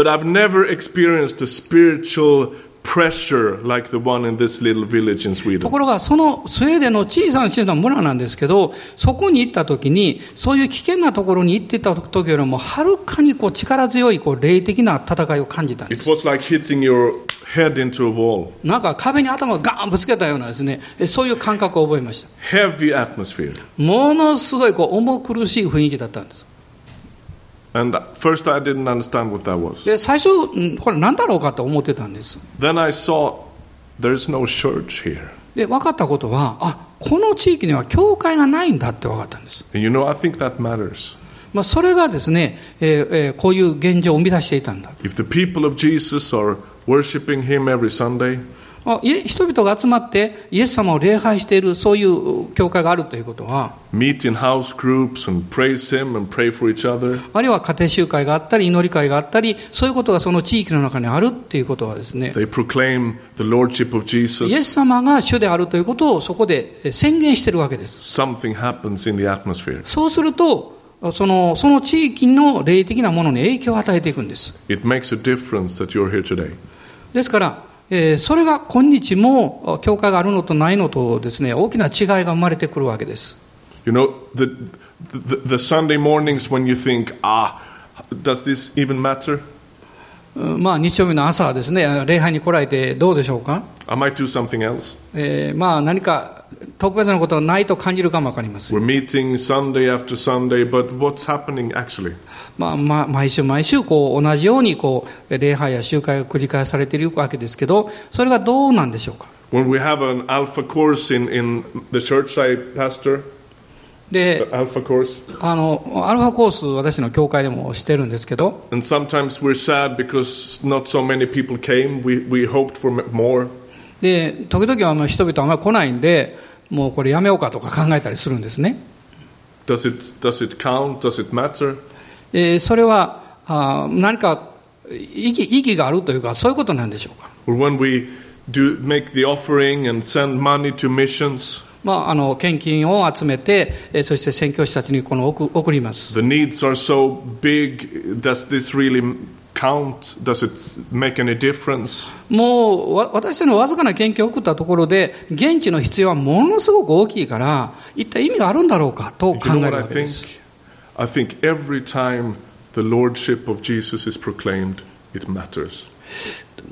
Pressure like the one in this little village in と.ころが、そのスウェーデンの小さな小さな村なんですけど、そこに行った時に、そういう危険なところに行ってた時よりも、はるかにこう力強いこう霊的な戦いを感じたんで It す。was like hitting your head into a wall. なんか壁に頭をガーンぶつけたようなですね、えそういう感覚を覚えました。Heavy atmosphere. ものすごいこう重苦しい雰囲気だったんです。And first I didn't understand what that was. で、最初、んこれ何だろうかと思ってたんです。Then I saw there's no church here. で、分かったことは、あ、この地域には教会がないんだって分かったんです。You know, I think that matters. まあ、それがですね、えーえーこういう現状を生み出していたんだ。If the people of Jesus are worshiping Him every Sunday, 人々が集まってイエス様を礼拝しているそういう教会があるということはあるいは家庭集会があったり祈り会があったりそういうことがその地域の中にあるということはですねイエス様が主であるということをそこで宣言しているわけです。そうするとその,その地域の霊的なものに影響を与えていくんです。ですからそれが今日も教会があるのとないのとですね大きな違いが生まれてくるわけです You know, the, the, the Sunday mornings when you think, ah, does this even matter? まあ、日曜日の朝ですね、礼拝に来られてどうでしょうか？えまあ、何か特別なことはないと感じるかも分かります。毎週毎週こう同じようにこう礼拝や集会が繰り返されているわけですけど、それがどうなんでしょうか？で、アルファコース、あのアルファコース私の教会でもしてるんですけど、で時々あん人々はあまり来ないんで、もうこれやめようかとか考えたりするんですね。ええ、それはあ何か意義,意義があるというか、そういうことなんでしょうか？まあ、あの献金を集めて、えーそして宣教師たちにこの送送ります。the needs are so big. Does this really count? Does it make any difference? もうわ私のわずかな研究を送ったところで、現地の必要はものすごく大きいから、一体意味があるんだろうかと You 考 know えるわけです。think? I think every time the lordship of Jesus is proclaimed, it matters.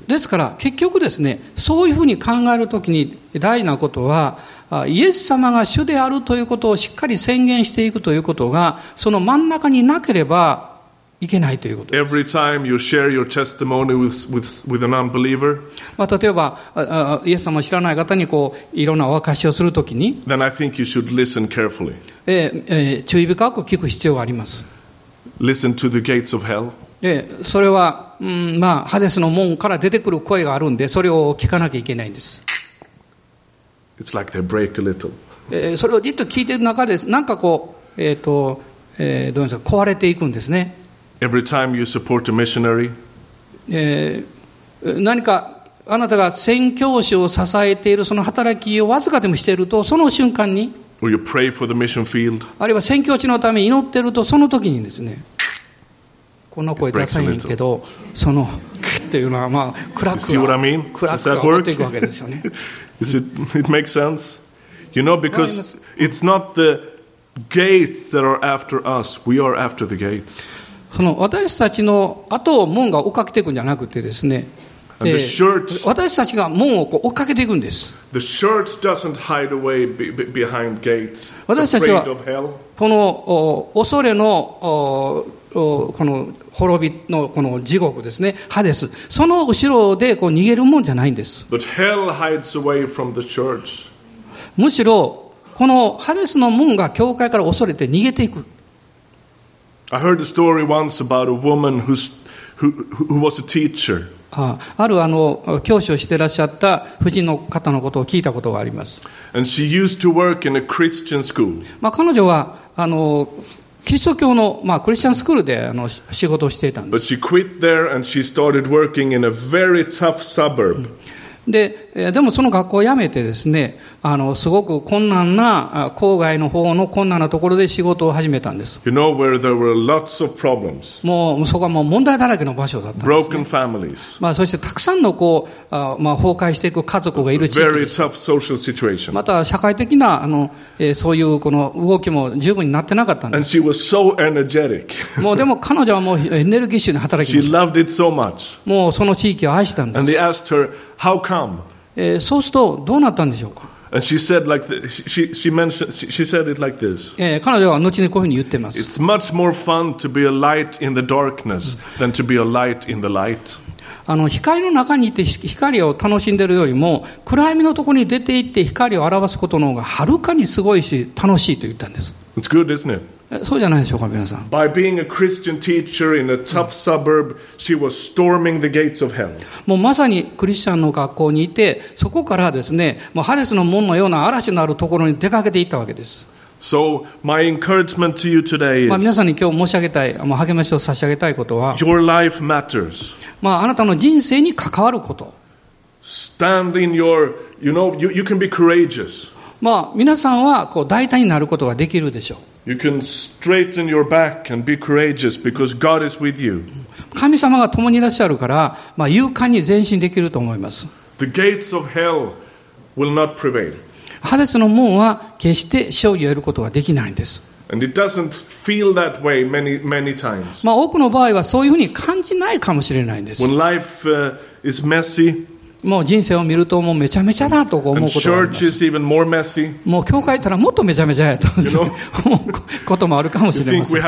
ですから、結局ですね、そういうふうに考えるときに大事なことは、あイエス様が主であるということをしっかり宣言していくということが、その真ん中になければ、いけないということです。Every time you share your testimony with, with, with an unbeliever, まあ、例えばイエス様を知らない方にこういろんなお明かしをするときに、then I think you should listen carefully. え注意深く聞く必要があります。Listen to the gates of hell. でそれは、うんまあ、ハデスの門から出てくる声があるんで、それを聞かなきゃいけないんです。Like. えーそれをじっと聞いている中で、なんかこう、えっ、と、えーどうですか、壊れていくんですね。Every time you support a missionary, えー何かあなたが宣教師を支えているその働きをわずかでもしていると、その瞬間に、or you pray for the mission field, あるいは宣教地のために祈っていると、その時にですね、こんな声出さへんけど、その、っていうのは、まあ、クラッ You see ク what I が持っ?ていくわけですよね。Is it, it makes sense? You know, because it's not the gates that are after us, we are after the gates. その私たちの後を門が追っかけていくんじゃなくてですね、 And え the ー church, 私たちが門をこう追っかけていくんです。 the church doesn't hide away be, be- behind gates, 私たちは- afraid of hell. このお恐れのおお この滅びのこの地獄ですね、ハデス、その後ろでこう逃げるもんじゃないんです。むしろ、このハデスの門が教会から恐れて逃げていく。あるあの教師をしてらっしゃった夫人の方のことを聞いたことがあります。まあ彼女はあのキリスト教の、まあ、クリスチャンスクールであの仕事をしていたです。で,でもその学校を辞めてですね、あのすごく困難なあ郊外の方の困難なところで仕事を始めたんです。You know, where there were lots of problems, もうそこはもう問題だらけの場所だったんです、broken ね。families, まあ、そしてたくさんのこうあ、まあ、崩壊していく家族がいる地域 very tough social situation. また社会的なあの、えーそういうこの動きも十分になってなかったんで And she was so energetic. す。もうでも彼女はもうエネルギッシュに働き she ました。loved it so much. もうその地域を愛したんで And す。they asked her, How come? えーそうするとどうなったんでしょうか？And she said, like this, she, she mentioned, she, she said it like this. えー彼女は後にこういうふうに言ってます。 It's much more fun to be a light in the darkness than to be a light in the light. あの光の中にいてひ光を楽しんでいるよりも暗闇のところに出て行って光を表すことの方がはるかにすごいし楽しいと言ったんです It's good, isn't it? えそうじゃないでしょうか皆さん By being a Christian teacher in a tough suburb, she was storming the gates of hell. もうまさにクリスチャンの学校にいてそこからですねもうハデスの門のような嵐のあるところに出かけていったわけです、So, my encouragement to you today まあ、皆 is さんに今日申し上げたいまあ励ましを差し上げたいことは、your life matters. まあ、あなたの人生に関わること Stand in your, you know, you, you can be courageous. まあ皆さんはこう大胆になることができるでしょう You can straighten your back and be courageous because God is with you. 神様が共にいらっしゃるから、まあ、勇敢に前進できると思います The gates of hell will not prevail. ハデスの門は決して勝利を得ることができないんです。And it doesn't feel that way many, many times. まあ多くの場合はそういうふうに感じないかもしれないんです。 When life uh, is messy もう人生を見るともうめちゃめちゃだと思うことがあります。もう教会行ったらもっとめちゃめちゃやと思 うこともあるかもしれません。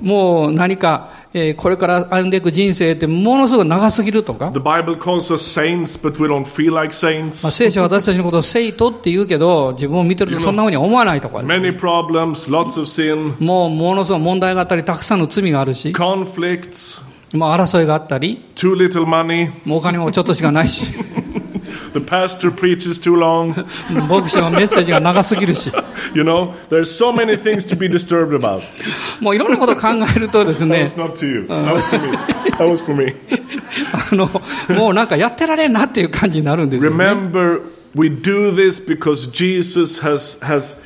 もう何か、えーこれから歩んでいく人生ってものすごく長すぎるとか、The Bible calls us saints, but we don't feel like まあ、saints. 聖書は私たちのことを生徒って言うけど、自分を見てるとそんなふうには思わないとか、Many problems, lots of sin, もうものすごい問題があったり、たくさんの罪があるし、conflicts, もう争いがあったり、too little money, もうお金もちょっとしかないし。the pastor preaches too long. 牧師のメッセージが長すぎるし、You know, there's so many things to be disturbed about. もういろんなことを考えるとですね That、was not to you. That was for me. That was for me. あの、もうなんかやってられんなっていう感じになるんですよ、ね。Remember, we do this because Jesus has, has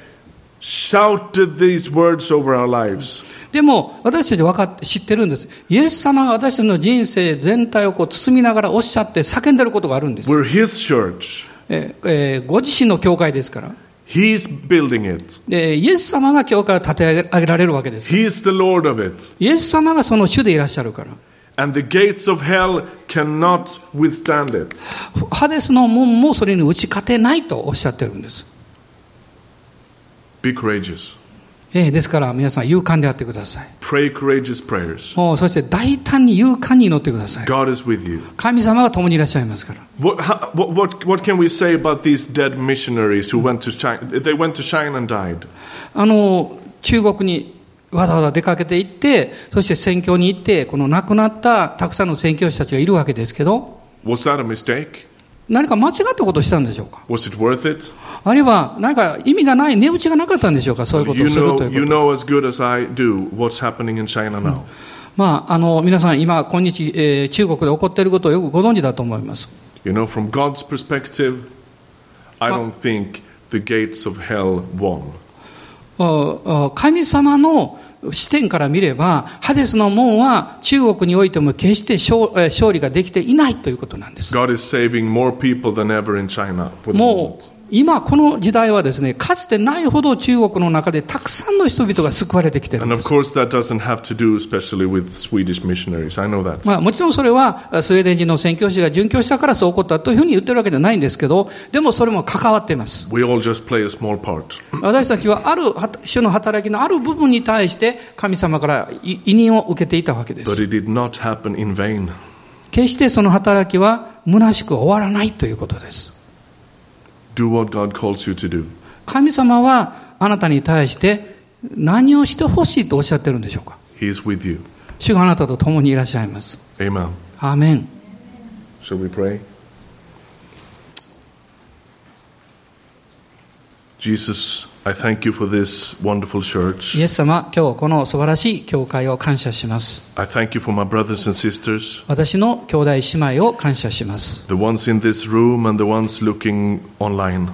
shouted these words over our lives. でも、私たち分かって、知ってるんです。イエス様が私たちの人生全体をこう包みながらおっしゃって叫んでることがあるんです。We're His church. えーえーご自身の教会ですから。He's building it. でイエス様が教会を立て上げ上げられるわけです。He's the Lord of it. イエス様がその主でいらっしゃるから。And the gates of hell cannot withstand it. ハデスの門もそれに打ち勝てないとおっしゃってるんです。Be courageous. ですから皆さん勇敢であってください。そして大胆に勇敢に祈ってください。神様が共にいらっしゃいますから。中国にわざわざ出かけていって、そして宣教に行って、この亡くなったたくさんの宣教師たちがいるわけですけど。何か間違ったことをしたんでしょうか?あるいは何か意味がない、値打ちがなかったんでしょうかそういうことをするということ。まあ、あの皆さん、今、今日、えー中国で起こっていることをよくご存知だと思います。You know, from God's perspective, I don't think the gates of hell won. 神様の視点から見れば、ハデスの門は中国においても決して勝利ができていないということなんです。God is saving more people than ever in China. も.う今この時代はですね、かつてないほど中国の中でたくさんの人々が救われてきてるんです。do. まあ、もちろんそれはスウェーデン人の宣教師が殉教したからそう起こったというふうに言ってるわけではないんですけど、でもそれも関わっています。私たちはある種の働きのある部分に対して神様から委委任を受けていたわけです。決してその働きは虚しく終わらないということです。Do what God calls you to do. 神様はあなたに対して何をしてほしいとおっしゃってるんでしょうか？He is with you. 主があなたと共にいらっしゃいます。Amen. アーメン。Shall we pray? Jesus, I thank you for this wonderful イ church. エス様、今日この素晴らしい教会を感謝します。I thank you for my brothers and sisters, 私の兄弟姉妹を感謝します。the ones in this room and the ones looking online.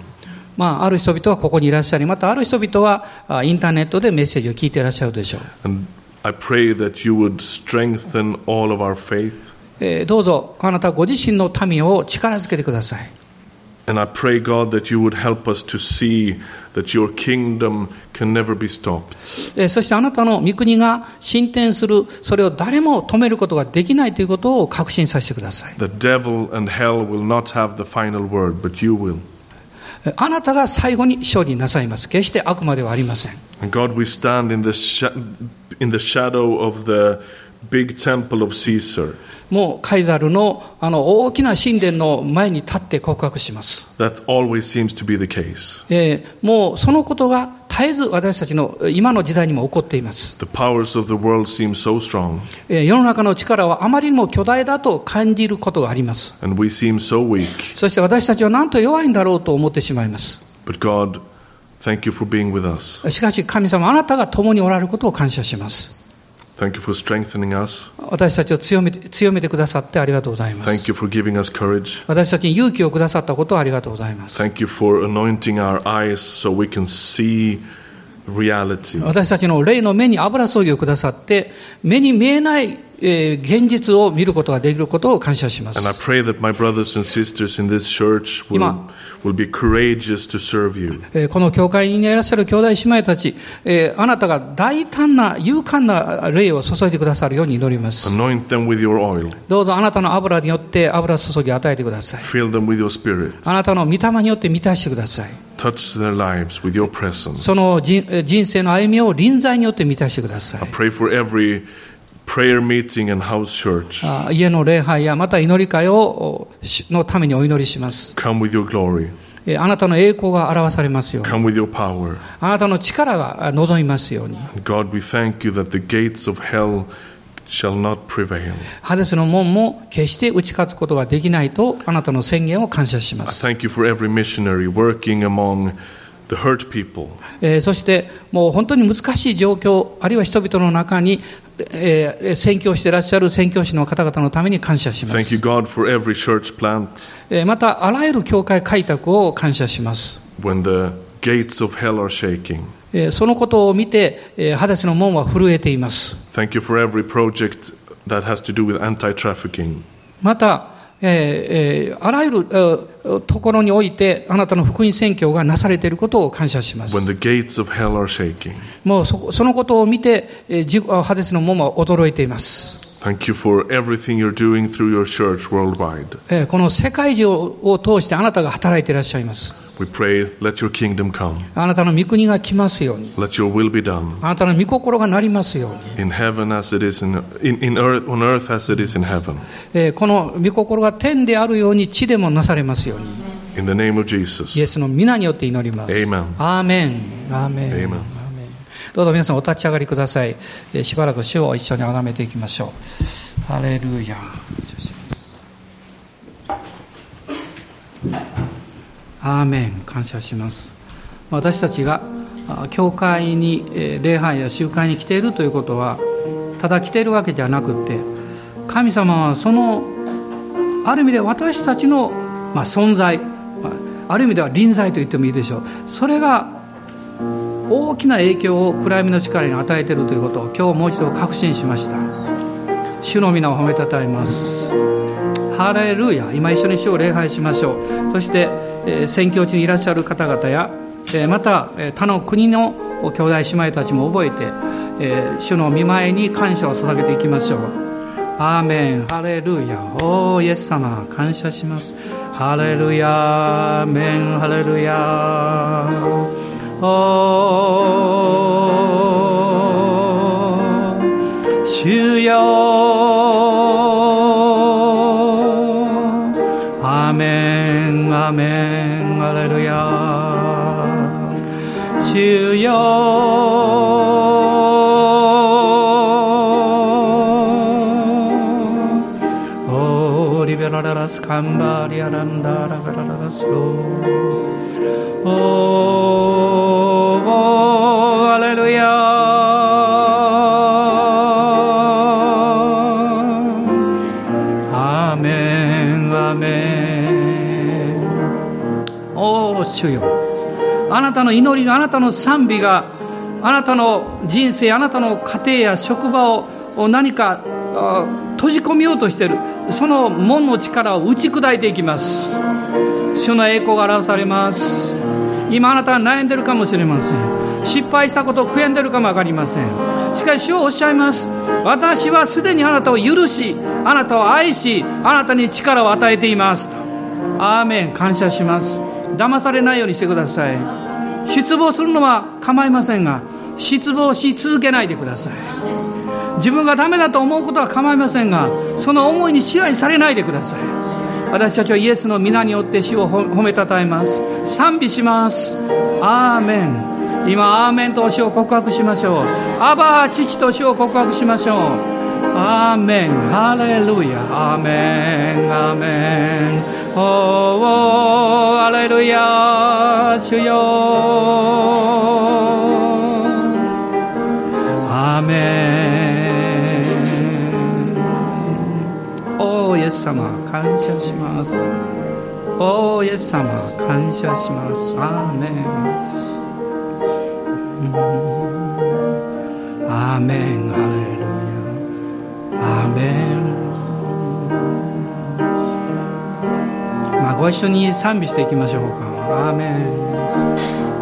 まあ、ある人々はここにいらっしゃり、またある人々はあインターネットでメッセージを聞いていらっしゃるでしょう。And I pray that you would strengthen all of our faith. えーどうぞあなたご自身の民を力づけてください。And I pray, God, that you would help us to see that your kingdom can never be stopped. えーそしてあなたの御国が進展する、それを誰も止めることができないということを確信させてください。 The devil and hell will not have the final word, but you will. えーあなたが最後に勝利なさいます。決して悪魔ではありません。 And God, we stand in the, sha- in the shadow of the big temple of Caesar. もうカイザルのあの大きな神殿の前に立って告白します。That always seems to be the case. えーもうそのことが絶えず私たちの今の時代にも起こっています。The powers of the world seem so strong, えー世の中の力はあまりにも巨大だと感じることがあります。and we seem so weak. そして私たちはなんと弱いんだろうと思ってしまいます。But God, thank you for being with us. しかし神様あなたが共におられることを感謝します。Thank you for strengthening us. 私たちを強めて強めてくださってありがとうございま Thank す。 you for giving us courage. 私たちに勇気をくださったことをありがとうございます。 Thank you for anointing our eyes so we can see reality. 私たちの霊の目に油注ぎをくださって、目に見えない、えー現実を見ることができることを感謝します。ーこの教会にいらっしゃる兄弟姉妹たち、えーあなたが大胆な、勇敢な霊を注いでくださるように祈ります。どうぞあなたの油によって油注ぎを与えてください。あなたの御霊によって満たしてください。Touch their lives with your presence. その人生の歩みを臨在によって満たしてください I。pray for every prayer meeting and house church. あ家の礼拝やまた祈り会をのためにお祈りします。Come with your glory. えーあなたの栄光が表されますように。Come with your power. あなたの力があ望みますように。God, we thank you that the gates of hell. ハデスの門も決して打ち勝つことができないとあなたの宣言を感謝します。thank you for every missionary working among the hurt people. えーそしてもう本当に難しい状況、あるいは人々の中に、えー宣教していらっしゃる宣教師の方々のために感謝しま Thank you, す。God, for every church plant えーまたあらゆる教会開拓を感謝します。when the gates of hell are shaking. えーそのことを見て、えーハデスの門は震えています。Thank you for every project that has to do with anti trafficking. また、えーえーあらゆる、えーところにおいて、あなたの福音宣教がなされていることを感謝します。shaking. もうそこそのことを見て、えーハデスの門は驚いています。Thank you for everything you're doing through your church worldwide. えーこの世界中を通してあなたが働いていらっしゃいます。We pray, let your kingdom come. あなたの御国が来ますように。Let your will be done. あなたの御心がなりますように。In heaven as it is in, in, in earth, on earth as it is in heaven. えーこの御心が天であるように地でもなされますように。In the name of イ.エスの皆によって祈ります。Amen. アーメンアーメン Amen. アーメンどうぞ皆さんお立ち上がりください、えーしばらく主を一緒に崇めていきましょう。ハレルヤアーメン感謝します。私たちが教会に礼拝や集会に来ているということはただ来ているわけじゃなくて神様はそのある意味で私たちの、ま、存在、ある意味では臨在と言ってもいいでしょう。それが大きな影響を暗闇の力に与えているということを今日もう一度確信しました。主の皆を褒めたたえます。ハレルヤ。今一緒に主を礼拝しましょう。そして、宣教地にいらっしゃる方々や、また、他の国の兄弟姉妹たちも覚えて、え主の見舞いに感謝を捧げていきましょう。アーメン。ハレルヤ。おーイエス様。感謝します。ハレルヤ。アーメン。ハレルヤ。おー。主よ。アーメン。アーメン。主よオーリベラララスカンバリアランダラガラあなたの祈りがあなたの賛美があなたの人生あなたの家庭や職場を何か閉じ込めようとしている。その門の力を打ち砕いていきます。主の栄光が表されます。今あなたは悩んでいるかもしれません。失敗したことを悔やんでるかも分かりません。しかし主はおっしゃいます。私はすでにあなたを許しあなたを愛しあなたに力を与えていますと。アーメン。感謝します。騙されないようにしてください。失望するのは構いませんが失望し続けないでください。自分がダメだと思うことは構いませんがその思いに支配されないでください。私たちはイエスの皆によって主を褒めたたえます。賛美します。アーメン。今アーメンと主を告白しましょう。アバー父と主を告白しましょう。アーメン。ハレルヤ。アーメン。アーメン。おーハレルヤ主よアーメンおイエス様感謝しますおーイエス様感謝しますアーメンアーメンハレルヤアメンご一緒に賛美していきましょうか。アーメン。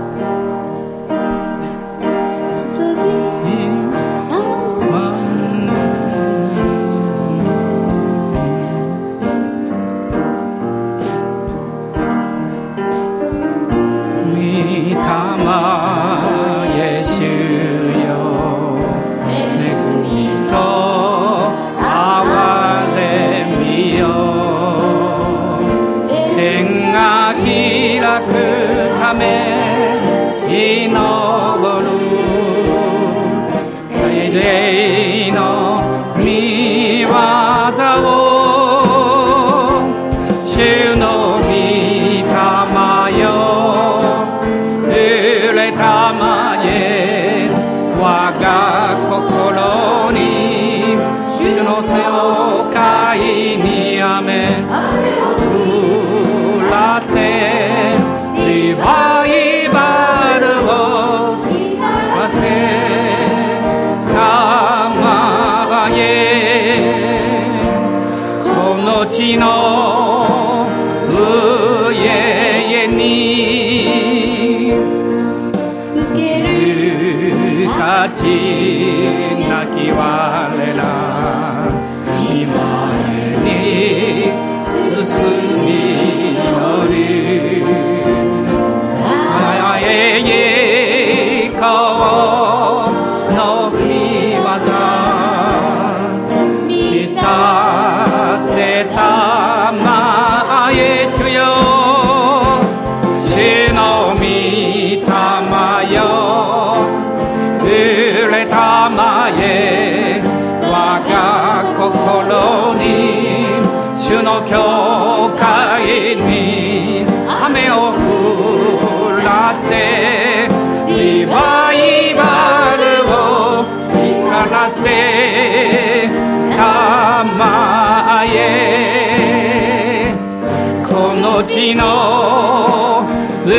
の地の上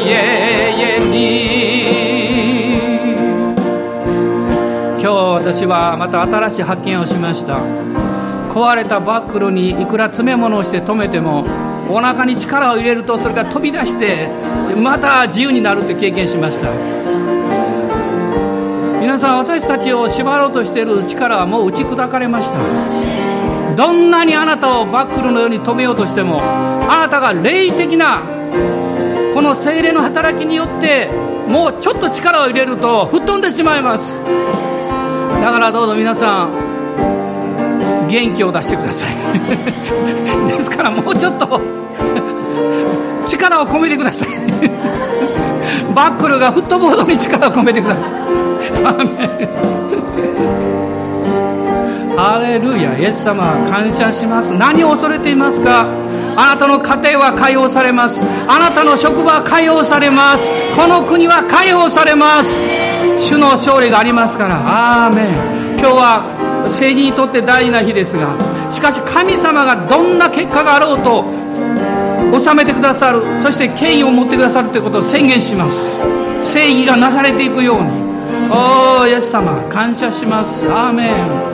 々に。今日私はまた新しい発見をしました。壊れたバックルにいくら詰め物をして止めてもお腹に力を入れるとそれが飛び出してまた自由になるって経験しました。皆さん私たちを縛ろうとしている力はもう打ち砕かれました。どんなにあなたをバックルのように止めようとしてもあなたが霊的なこの精霊の働きによってもうちょっと力を入れると吹っ飛んでしまいます。だからどうぞ皆さん元気を出してください。ですからもうちょっと力を込めてください。バックルがフットボードに力を込めてください。アーメン。ハレルヤイエス様感謝します。何を恐れていますか？あなたの家庭は解放されます。あなたの職場は解放されます。この国は解放されます。主の勝利がありますから。アーメン。今日は政治にとって大事な日ですがしかし神様がどんな結果があろうと収めてくださる。そして権威を持ってくださるということを宣言します。正義がなされていくように。おおイエス様感謝します。アーメン。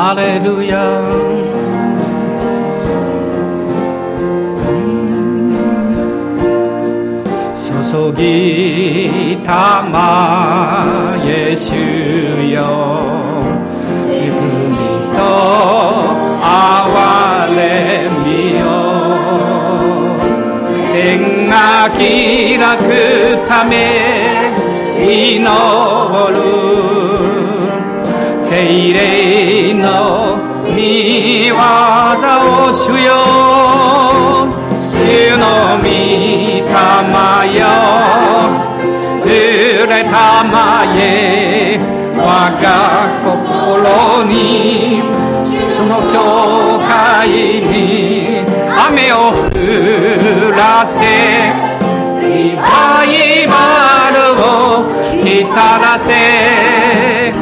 ハレルヤ注ぎたまイエスよ恵みと憐れみよ天が開くため祈る精霊の御業を主よ主の御霊よ触れたまえ我が心にその教会に雨を降らせリバイバルを浸らせ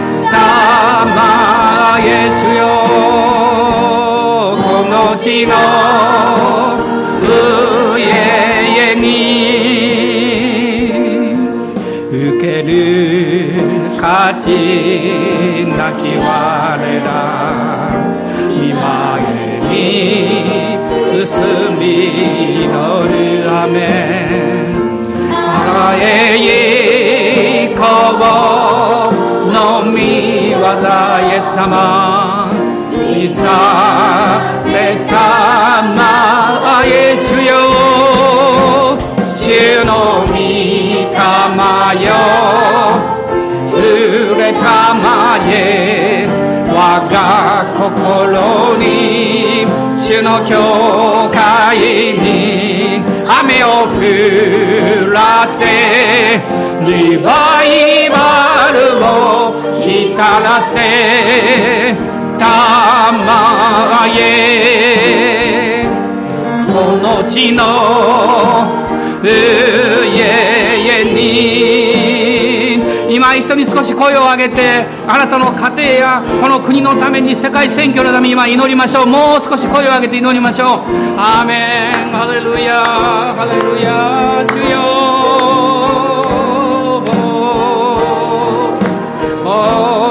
の地の上々に受ける価値なき我ら。見前に進み祈るアメンあえいこう。のみ業イエス様。いさえ我が心に主の教会に雨を降らせリバイバルを浸らせたまえ。この地の上に今一緒に少し声を上げてあなたの家庭やこの国のために世界選挙のために今祈りましょう。もう少し声を上げて祈りましょう。アーメンハレルヤハレルヤ主よ。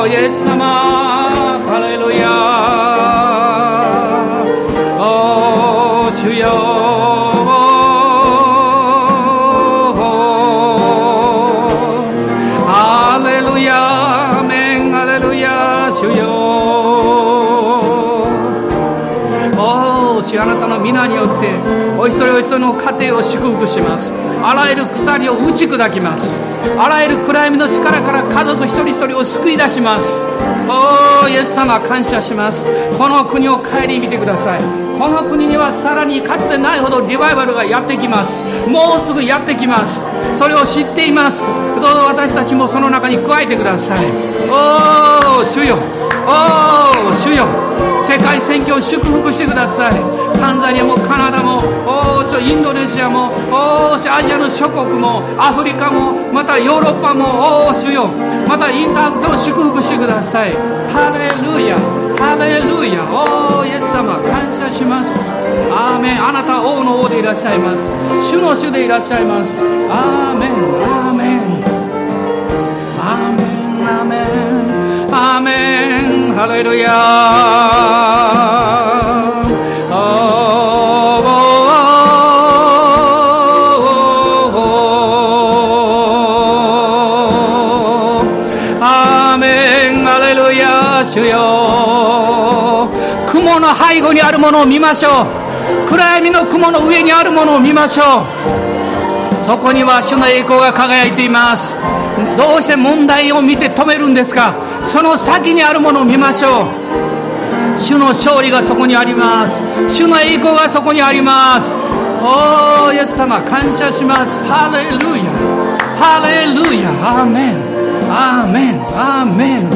イエス様家庭を祝福します。あらゆる鎖を打ち砕きます。あらゆる暗闇の力から家族一人一人を救い出します。おーイエス様感謝します。この国を顧みてください。この国にはさらにかつてないほどリバイバルがやってきます。もうすぐやってきます。それを知っています。どうぞ私たちもその中に加えてください。おー主よ。おー主よ。世界選挙を祝福してください。タンザニアもカナダもおーインドネシアもおーアジアの諸国もアフリカもまたヨーロッパもおー主よ。またインタークトを祝福してください。ハレルヤ。ハレルヤ。おーイエス様。感謝します。アーメン。あなた王の王でいらっしゃいます。主の主でいらっしゃいます。アーメンアーメン。アーメン。アーメン。アーメンハレルヤアーメンハレルヤ主よ雲の背後にあるものを見ましょう暗闇の雲の上にあるものを見ましょうそこには主の栄光が輝いていますどうして問題を見て止めるんですかその先にあるものを見ましょう。主の勝利がそこにあります。主の栄光がそこにあります。おーイエス様感謝します。ハレルヤハレルヤアーメンアーメンアーメン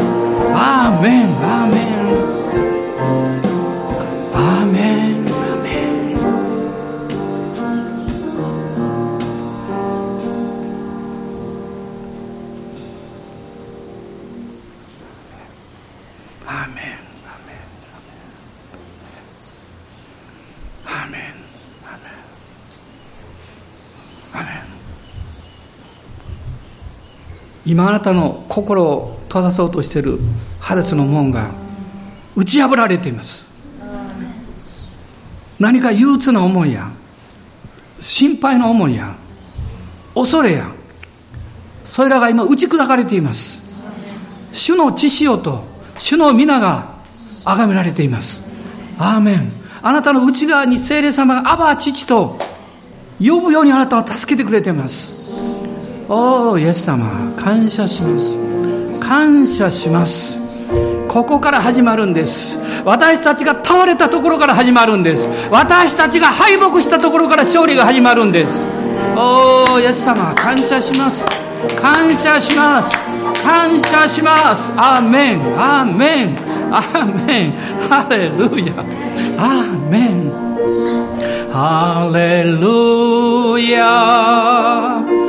アーメンアーメン今あなたの心を閉ざそうとしているハデスの門が打ち破られています。何か憂鬱な思いや心配な思いや恐れやそれらが今打ち砕かれています。主の血潮と主の皆が崇められています。アーメン。あなたの内側に聖霊様がアバ父と呼ぶようにあなたを助けてくれています。おーイエス様感謝します。感謝します。ここから始まるんです。私たちが倒れたところから始まるんです。私たちが敗北したところから勝利が始まるんです。おーイエス様感謝します。感謝します。感謝します。アーメン。アーメン。アーメン。ハレルヤ。アーメン。ハレルヤ。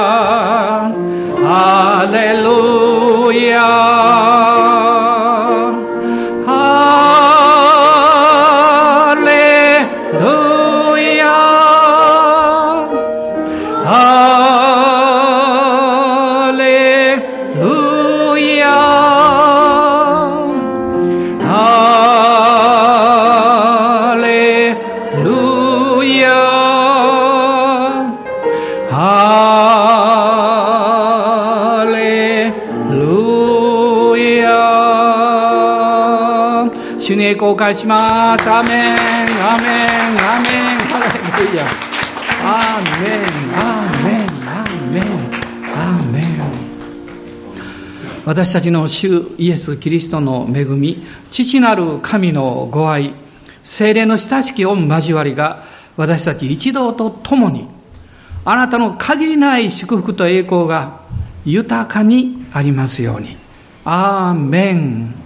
主に栄光を返しますアーメンアーメンアーメンハレルヤアーメンアーメンアーメンアーメン私たちの主イエス・キリストの恵み父なる神のご愛精霊の親しき御交わりが私たち一同と共にあなたの限りない祝福と栄光が豊かにありますように。アーメン。